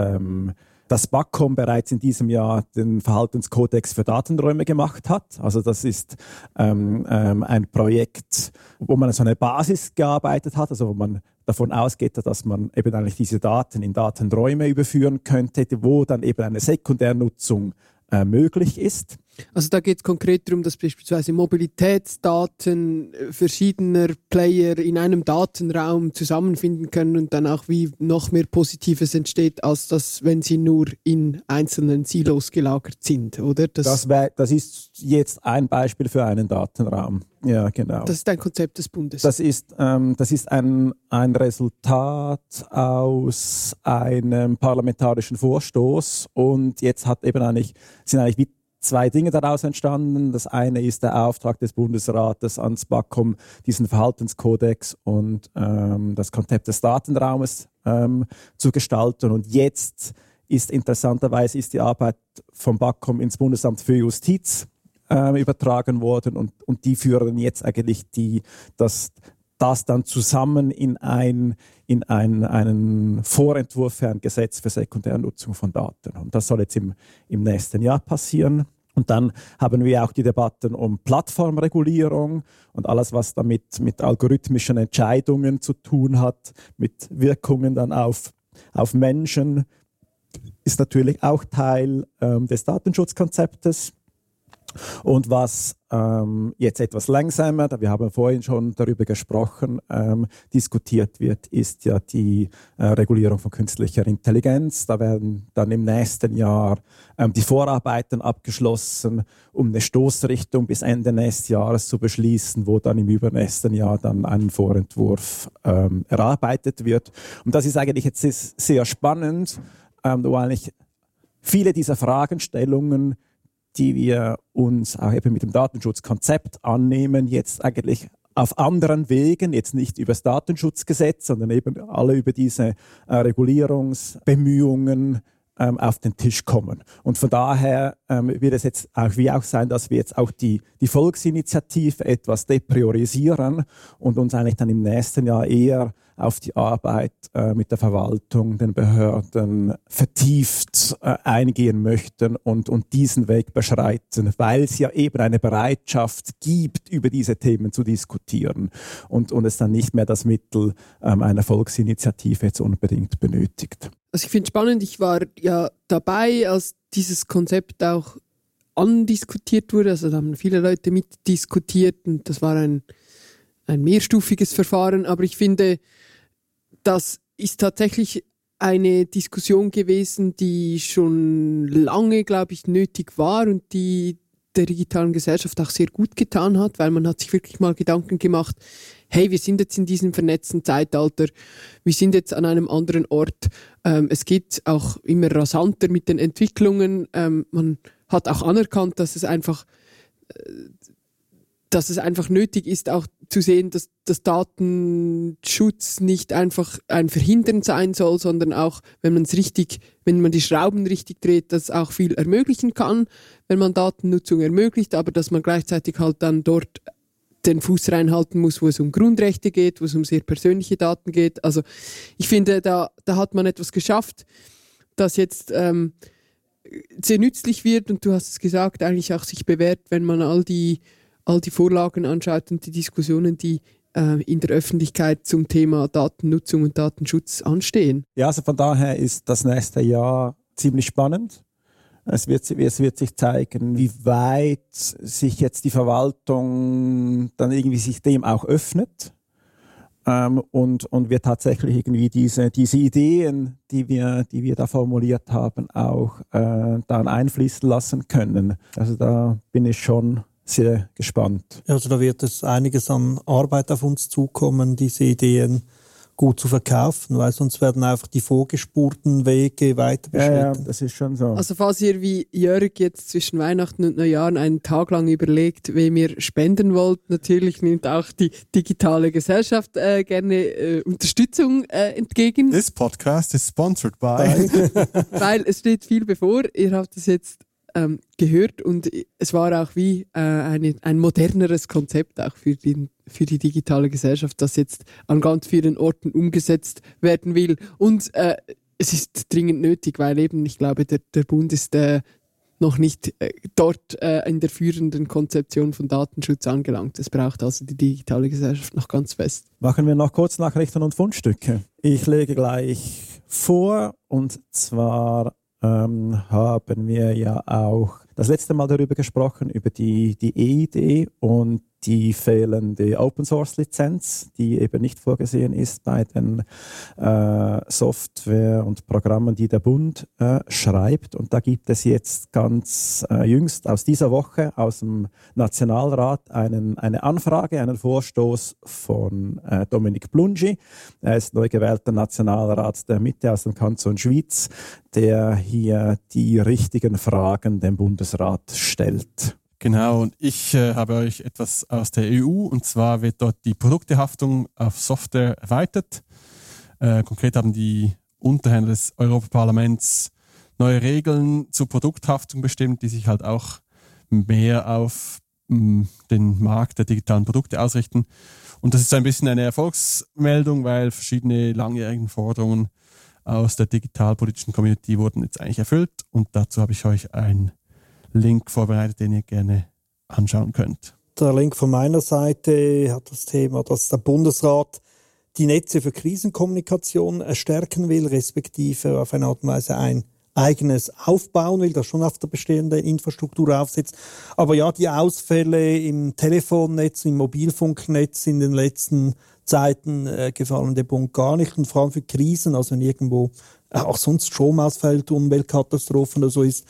ähm, das BACOM bereits in diesem Jahr den Verhaltenskodex für Datenräume gemacht hat. Also das ist ähm, ähm, ein Projekt, wo man so eine Basis gearbeitet hat, also wo man davon ausgeht, dass man eben eigentlich diese Daten in Datenräume überführen könnte, wo dann eben eine Sekundärnutzung äh, möglich ist. Also da geht es konkret darum, dass beispielsweise Mobilitätsdaten äh, verschiedener Player in einem Datenraum zusammenfinden können und dann auch wie noch mehr Positives entsteht, als das, wenn sie nur in einzelnen Silos gelagert sind, oder? Das, das, wär, das ist jetzt ein Beispiel für einen Datenraum. Ja, genau. Das ist ein Konzept des Bundes. Das ist, ähm, das ist ein, ein Resultat aus einem parlamentarischen Vorstoß und jetzt hat eben eigentlich, sind eigentlich wie zwei Dinge daraus entstanden. Das eine ist der Auftrag des Bundesrates ans BAKOM, diesen Verhaltenskodex und ähm, das Konzept des Datenraumes ähm, zu gestalten. Und jetzt ist interessanterweise ist die Arbeit vom BAKOM ins Bundesamt für Justiz äh, übertragen worden und, und die führen jetzt eigentlich die, das, das dann zusammen in, ein, in ein, einen Vorentwurf für ein Gesetz für Sekundärnutzung von Daten. Und das soll jetzt im, im nächsten Jahr passieren. Und dann haben wir auch die Debatten um Plattformregulierung und alles, was damit mit algorithmischen Entscheidungen zu tun hat, mit Wirkungen dann auf, auf Menschen, ist natürlich auch Teil ähm, des Datenschutzkonzeptes. Und was ähm, jetzt etwas langsamer, da wir haben vorhin schon darüber gesprochen, ähm, diskutiert wird, ist ja die äh, Regulierung von künstlicher Intelligenz. Da werden dann im nächsten Jahr ähm, die Vorarbeiten abgeschlossen, um eine Stoßrichtung bis Ende nächsten Jahres zu beschließen, wo dann im übernächsten Jahr dann ein Vorentwurf ähm, erarbeitet wird. Und das ist eigentlich jetzt sehr spannend, ähm, weil ich viele dieser Fragestellungen die wir uns auch eben mit dem Datenschutzkonzept annehmen, jetzt eigentlich auf anderen Wegen, jetzt nicht über das Datenschutzgesetz, sondern eben alle über diese äh, Regulierungsbemühungen ähm, auf den Tisch kommen. Und von daher ähm, wird es jetzt auch wie auch sein, dass wir jetzt auch die, die Volksinitiative etwas depriorisieren und uns eigentlich dann im nächsten Jahr eher auf die Arbeit äh, mit der Verwaltung, den Behörden vertieft äh, eingehen möchten und, und diesen Weg beschreiten, weil es ja eben eine Bereitschaft gibt, über diese Themen zu diskutieren und, und es dann nicht mehr das Mittel ähm, einer Volksinitiative jetzt unbedingt benötigt. Also ich finde es spannend, ich war ja dabei, als dieses Konzept auch andiskutiert wurde. Also da haben viele Leute mitdiskutiert und das war ein, ein mehrstufiges Verfahren. Aber ich finde, das ist tatsächlich eine Diskussion gewesen, die schon lange, glaube ich, nötig war und die der digitalen Gesellschaft auch sehr gut getan hat, weil man hat sich wirklich mal Gedanken gemacht, hey, wir sind jetzt in diesem vernetzten Zeitalter, wir sind jetzt an einem anderen Ort, ähm, es geht auch immer rasanter mit den Entwicklungen, ähm, man hat auch anerkannt, dass es einfach äh, dass es einfach nötig ist, auch zu sehen, dass das Datenschutz nicht einfach ein Verhindern sein soll, sondern auch, wenn man es richtig, wenn man die Schrauben richtig dreht, das auch viel ermöglichen kann, wenn man Datennutzung ermöglicht, aber dass man gleichzeitig halt dann dort den Fuß reinhalten muss, wo es um Grundrechte geht, wo es um sehr persönliche Daten geht. Also ich finde, da, da hat man etwas geschafft, das jetzt ähm, sehr nützlich wird und du hast es gesagt, eigentlich auch sich bewährt, wenn man all die all die Vorlagen anschaut und die Diskussionen, die äh, in der Öffentlichkeit zum Thema Datennutzung und Datenschutz anstehen. Ja, also von daher ist das nächste Jahr ziemlich spannend. Es wird, es wird sich zeigen, wie weit sich jetzt die Verwaltung dann irgendwie sich dem auch öffnet ähm, und, und wir tatsächlich irgendwie diese, diese Ideen, die wir, die wir da formuliert haben, auch äh, dann einfließen lassen können. Also da bin ich schon sehr gespannt. Also da wird es einiges an Arbeit auf uns zukommen, diese Ideen gut zu verkaufen, weil sonst werden einfach die vorgespurten Wege weiter beschritten. Ja, ja, das ist schon so. Also falls ihr wie Jörg jetzt zwischen Weihnachten und Neujahren einen Tag lang überlegt, wem ihr spenden wollt, natürlich nimmt auch die digitale Gesellschaft äh, gerne äh, Unterstützung äh, entgegen. This podcast is sponsored by. weil es steht viel bevor. Ihr habt es jetzt ähm, gehört und es war auch wie äh, eine, ein moderneres Konzept auch für, den, für die digitale Gesellschaft, das jetzt an ganz vielen Orten umgesetzt werden will. Und äh, es ist dringend nötig, weil eben, ich glaube, der, der Bund ist äh, noch nicht äh, dort äh, in der führenden Konzeption von Datenschutz angelangt. Es braucht also die digitale Gesellschaft noch ganz fest. Machen wir noch kurz Nachrichten und Fundstücke. Ich lege gleich vor und zwar ähm, haben wir ja auch das letzte Mal darüber gesprochen, über die, die EID und die fehlende Open Source Lizenz, die eben nicht vorgesehen ist bei den äh, Software und Programmen, die der Bund äh, schreibt. Und da gibt es jetzt ganz äh, jüngst aus dieser Woche aus dem Nationalrat einen, eine Anfrage, einen Vorstoß von äh, Dominik Blungi. Er ist neu gewählter Nationalrat der Mitte aus dem Kanton Schwyz, der hier die richtigen Fragen dem Bundesrat stellt. Genau, und ich äh, habe euch etwas aus der EU und zwar wird dort die Produktehaftung auf Software erweitert. Äh, konkret haben die Unterhändler des Europaparlaments neue Regeln zur Produkthaftung bestimmt, die sich halt auch mehr auf mh, den Markt der digitalen Produkte ausrichten. Und das ist ein bisschen eine Erfolgsmeldung, weil verschiedene langjährigen Forderungen aus der digitalpolitischen Community wurden jetzt eigentlich erfüllt. Und dazu habe ich euch einen Link vorbereitet, den ihr gerne anschauen könnt. Der Link von meiner Seite hat das Thema, dass der Bundesrat die Netze für Krisenkommunikation stärken will, respektive auf eine Art und Weise ein eigenes aufbauen will, das schon auf der bestehenden Infrastruktur aufsetzt. Aber ja, die Ausfälle im Telefonnetz, im Mobilfunknetz in den letzten Zeiten äh, gefallen dem Bund gar nicht. Und vor allem für Krisen, also wenn irgendwo auch sonst Strom ausfällt, Umweltkatastrophen oder so ist,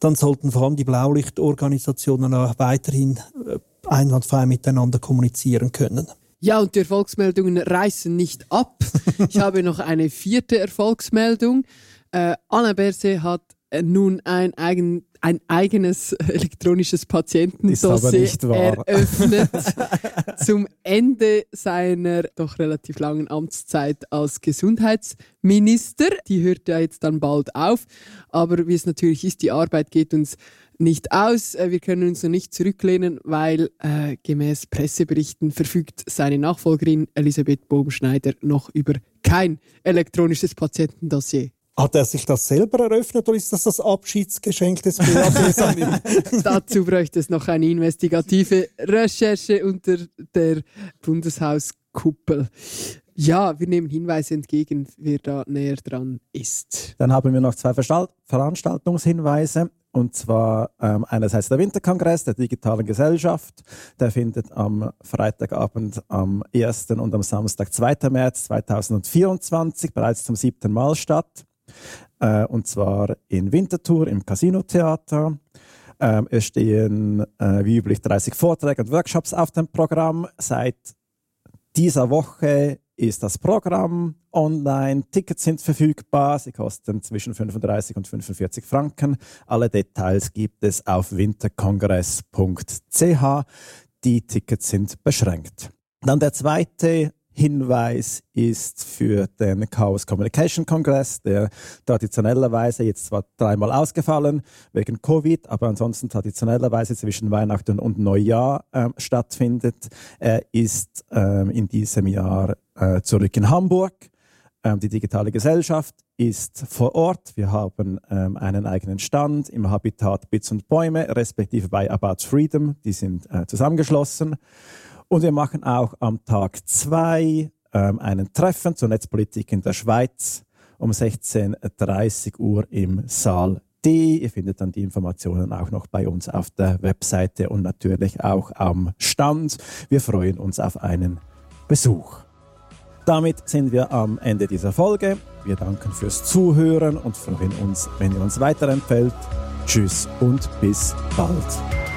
dann sollten vor allem die Blaulichtorganisationen auch weiterhin äh, einwandfrei miteinander kommunizieren können. Ja, und die Erfolgsmeldungen reißen nicht ab. Ich habe noch eine vierte Erfolgsmeldung. Äh, Anna Berse hat äh, nun ein, eigen, ein eigenes elektronisches Patientendossier eröffnet zum Ende seiner doch relativ langen Amtszeit als Gesundheitsminister. Die hört ja jetzt dann bald auf. Aber wie es natürlich ist, die Arbeit geht uns nicht aus. Äh, wir können uns noch nicht zurücklehnen, weil äh, gemäß Presseberichten verfügt seine Nachfolgerin Elisabeth Bobenschneider noch über kein elektronisches Patientendossier. Hat er sich das selber eröffnet oder ist das das Abschiedsgeschenk des BADs Dazu bräuchte es noch eine investigative Recherche unter der Bundeshauskuppel. Ja, wir nehmen Hinweise entgegen, wer da näher dran ist. Dann haben wir noch zwei Veranstaltungshinweise. Und zwar ähm, einerseits der Winterkongress der digitalen Gesellschaft. Der findet am Freitagabend am 1. und am Samstag, 2. März 2024, bereits zum siebten Mal statt. Äh, und zwar in Winterthur im Casino-Theater. Ähm, es stehen äh, wie üblich 30 Vorträge und Workshops auf dem Programm. Seit dieser Woche ist das Programm online. Tickets sind verfügbar. Sie kosten zwischen 35 und 45 Franken. Alle Details gibt es auf winterkongress.ch. Die Tickets sind beschränkt. Dann der zweite Hinweis ist für den Chaos Communication Kongress, der traditionellerweise jetzt zwar dreimal ausgefallen wegen Covid, aber ansonsten traditionellerweise zwischen Weihnachten und Neujahr äh, stattfindet. Er ist äh, in diesem Jahr äh, zurück in Hamburg. Ähm, die digitale Gesellschaft ist vor Ort. Wir haben ähm, einen eigenen Stand im Habitat Bits und Bäume, respektive bei About Freedom. Die sind äh, zusammengeschlossen. Und wir machen auch am Tag zwei ähm, einen Treffen zur Netzpolitik in der Schweiz um 16.30 Uhr im Saal D. Ihr findet dann die Informationen auch noch bei uns auf der Webseite und natürlich auch am Stand. Wir freuen uns auf einen Besuch. Damit sind wir am Ende dieser Folge. Wir danken fürs Zuhören und freuen uns, wenn ihr uns weiterempfällt. Tschüss und bis bald.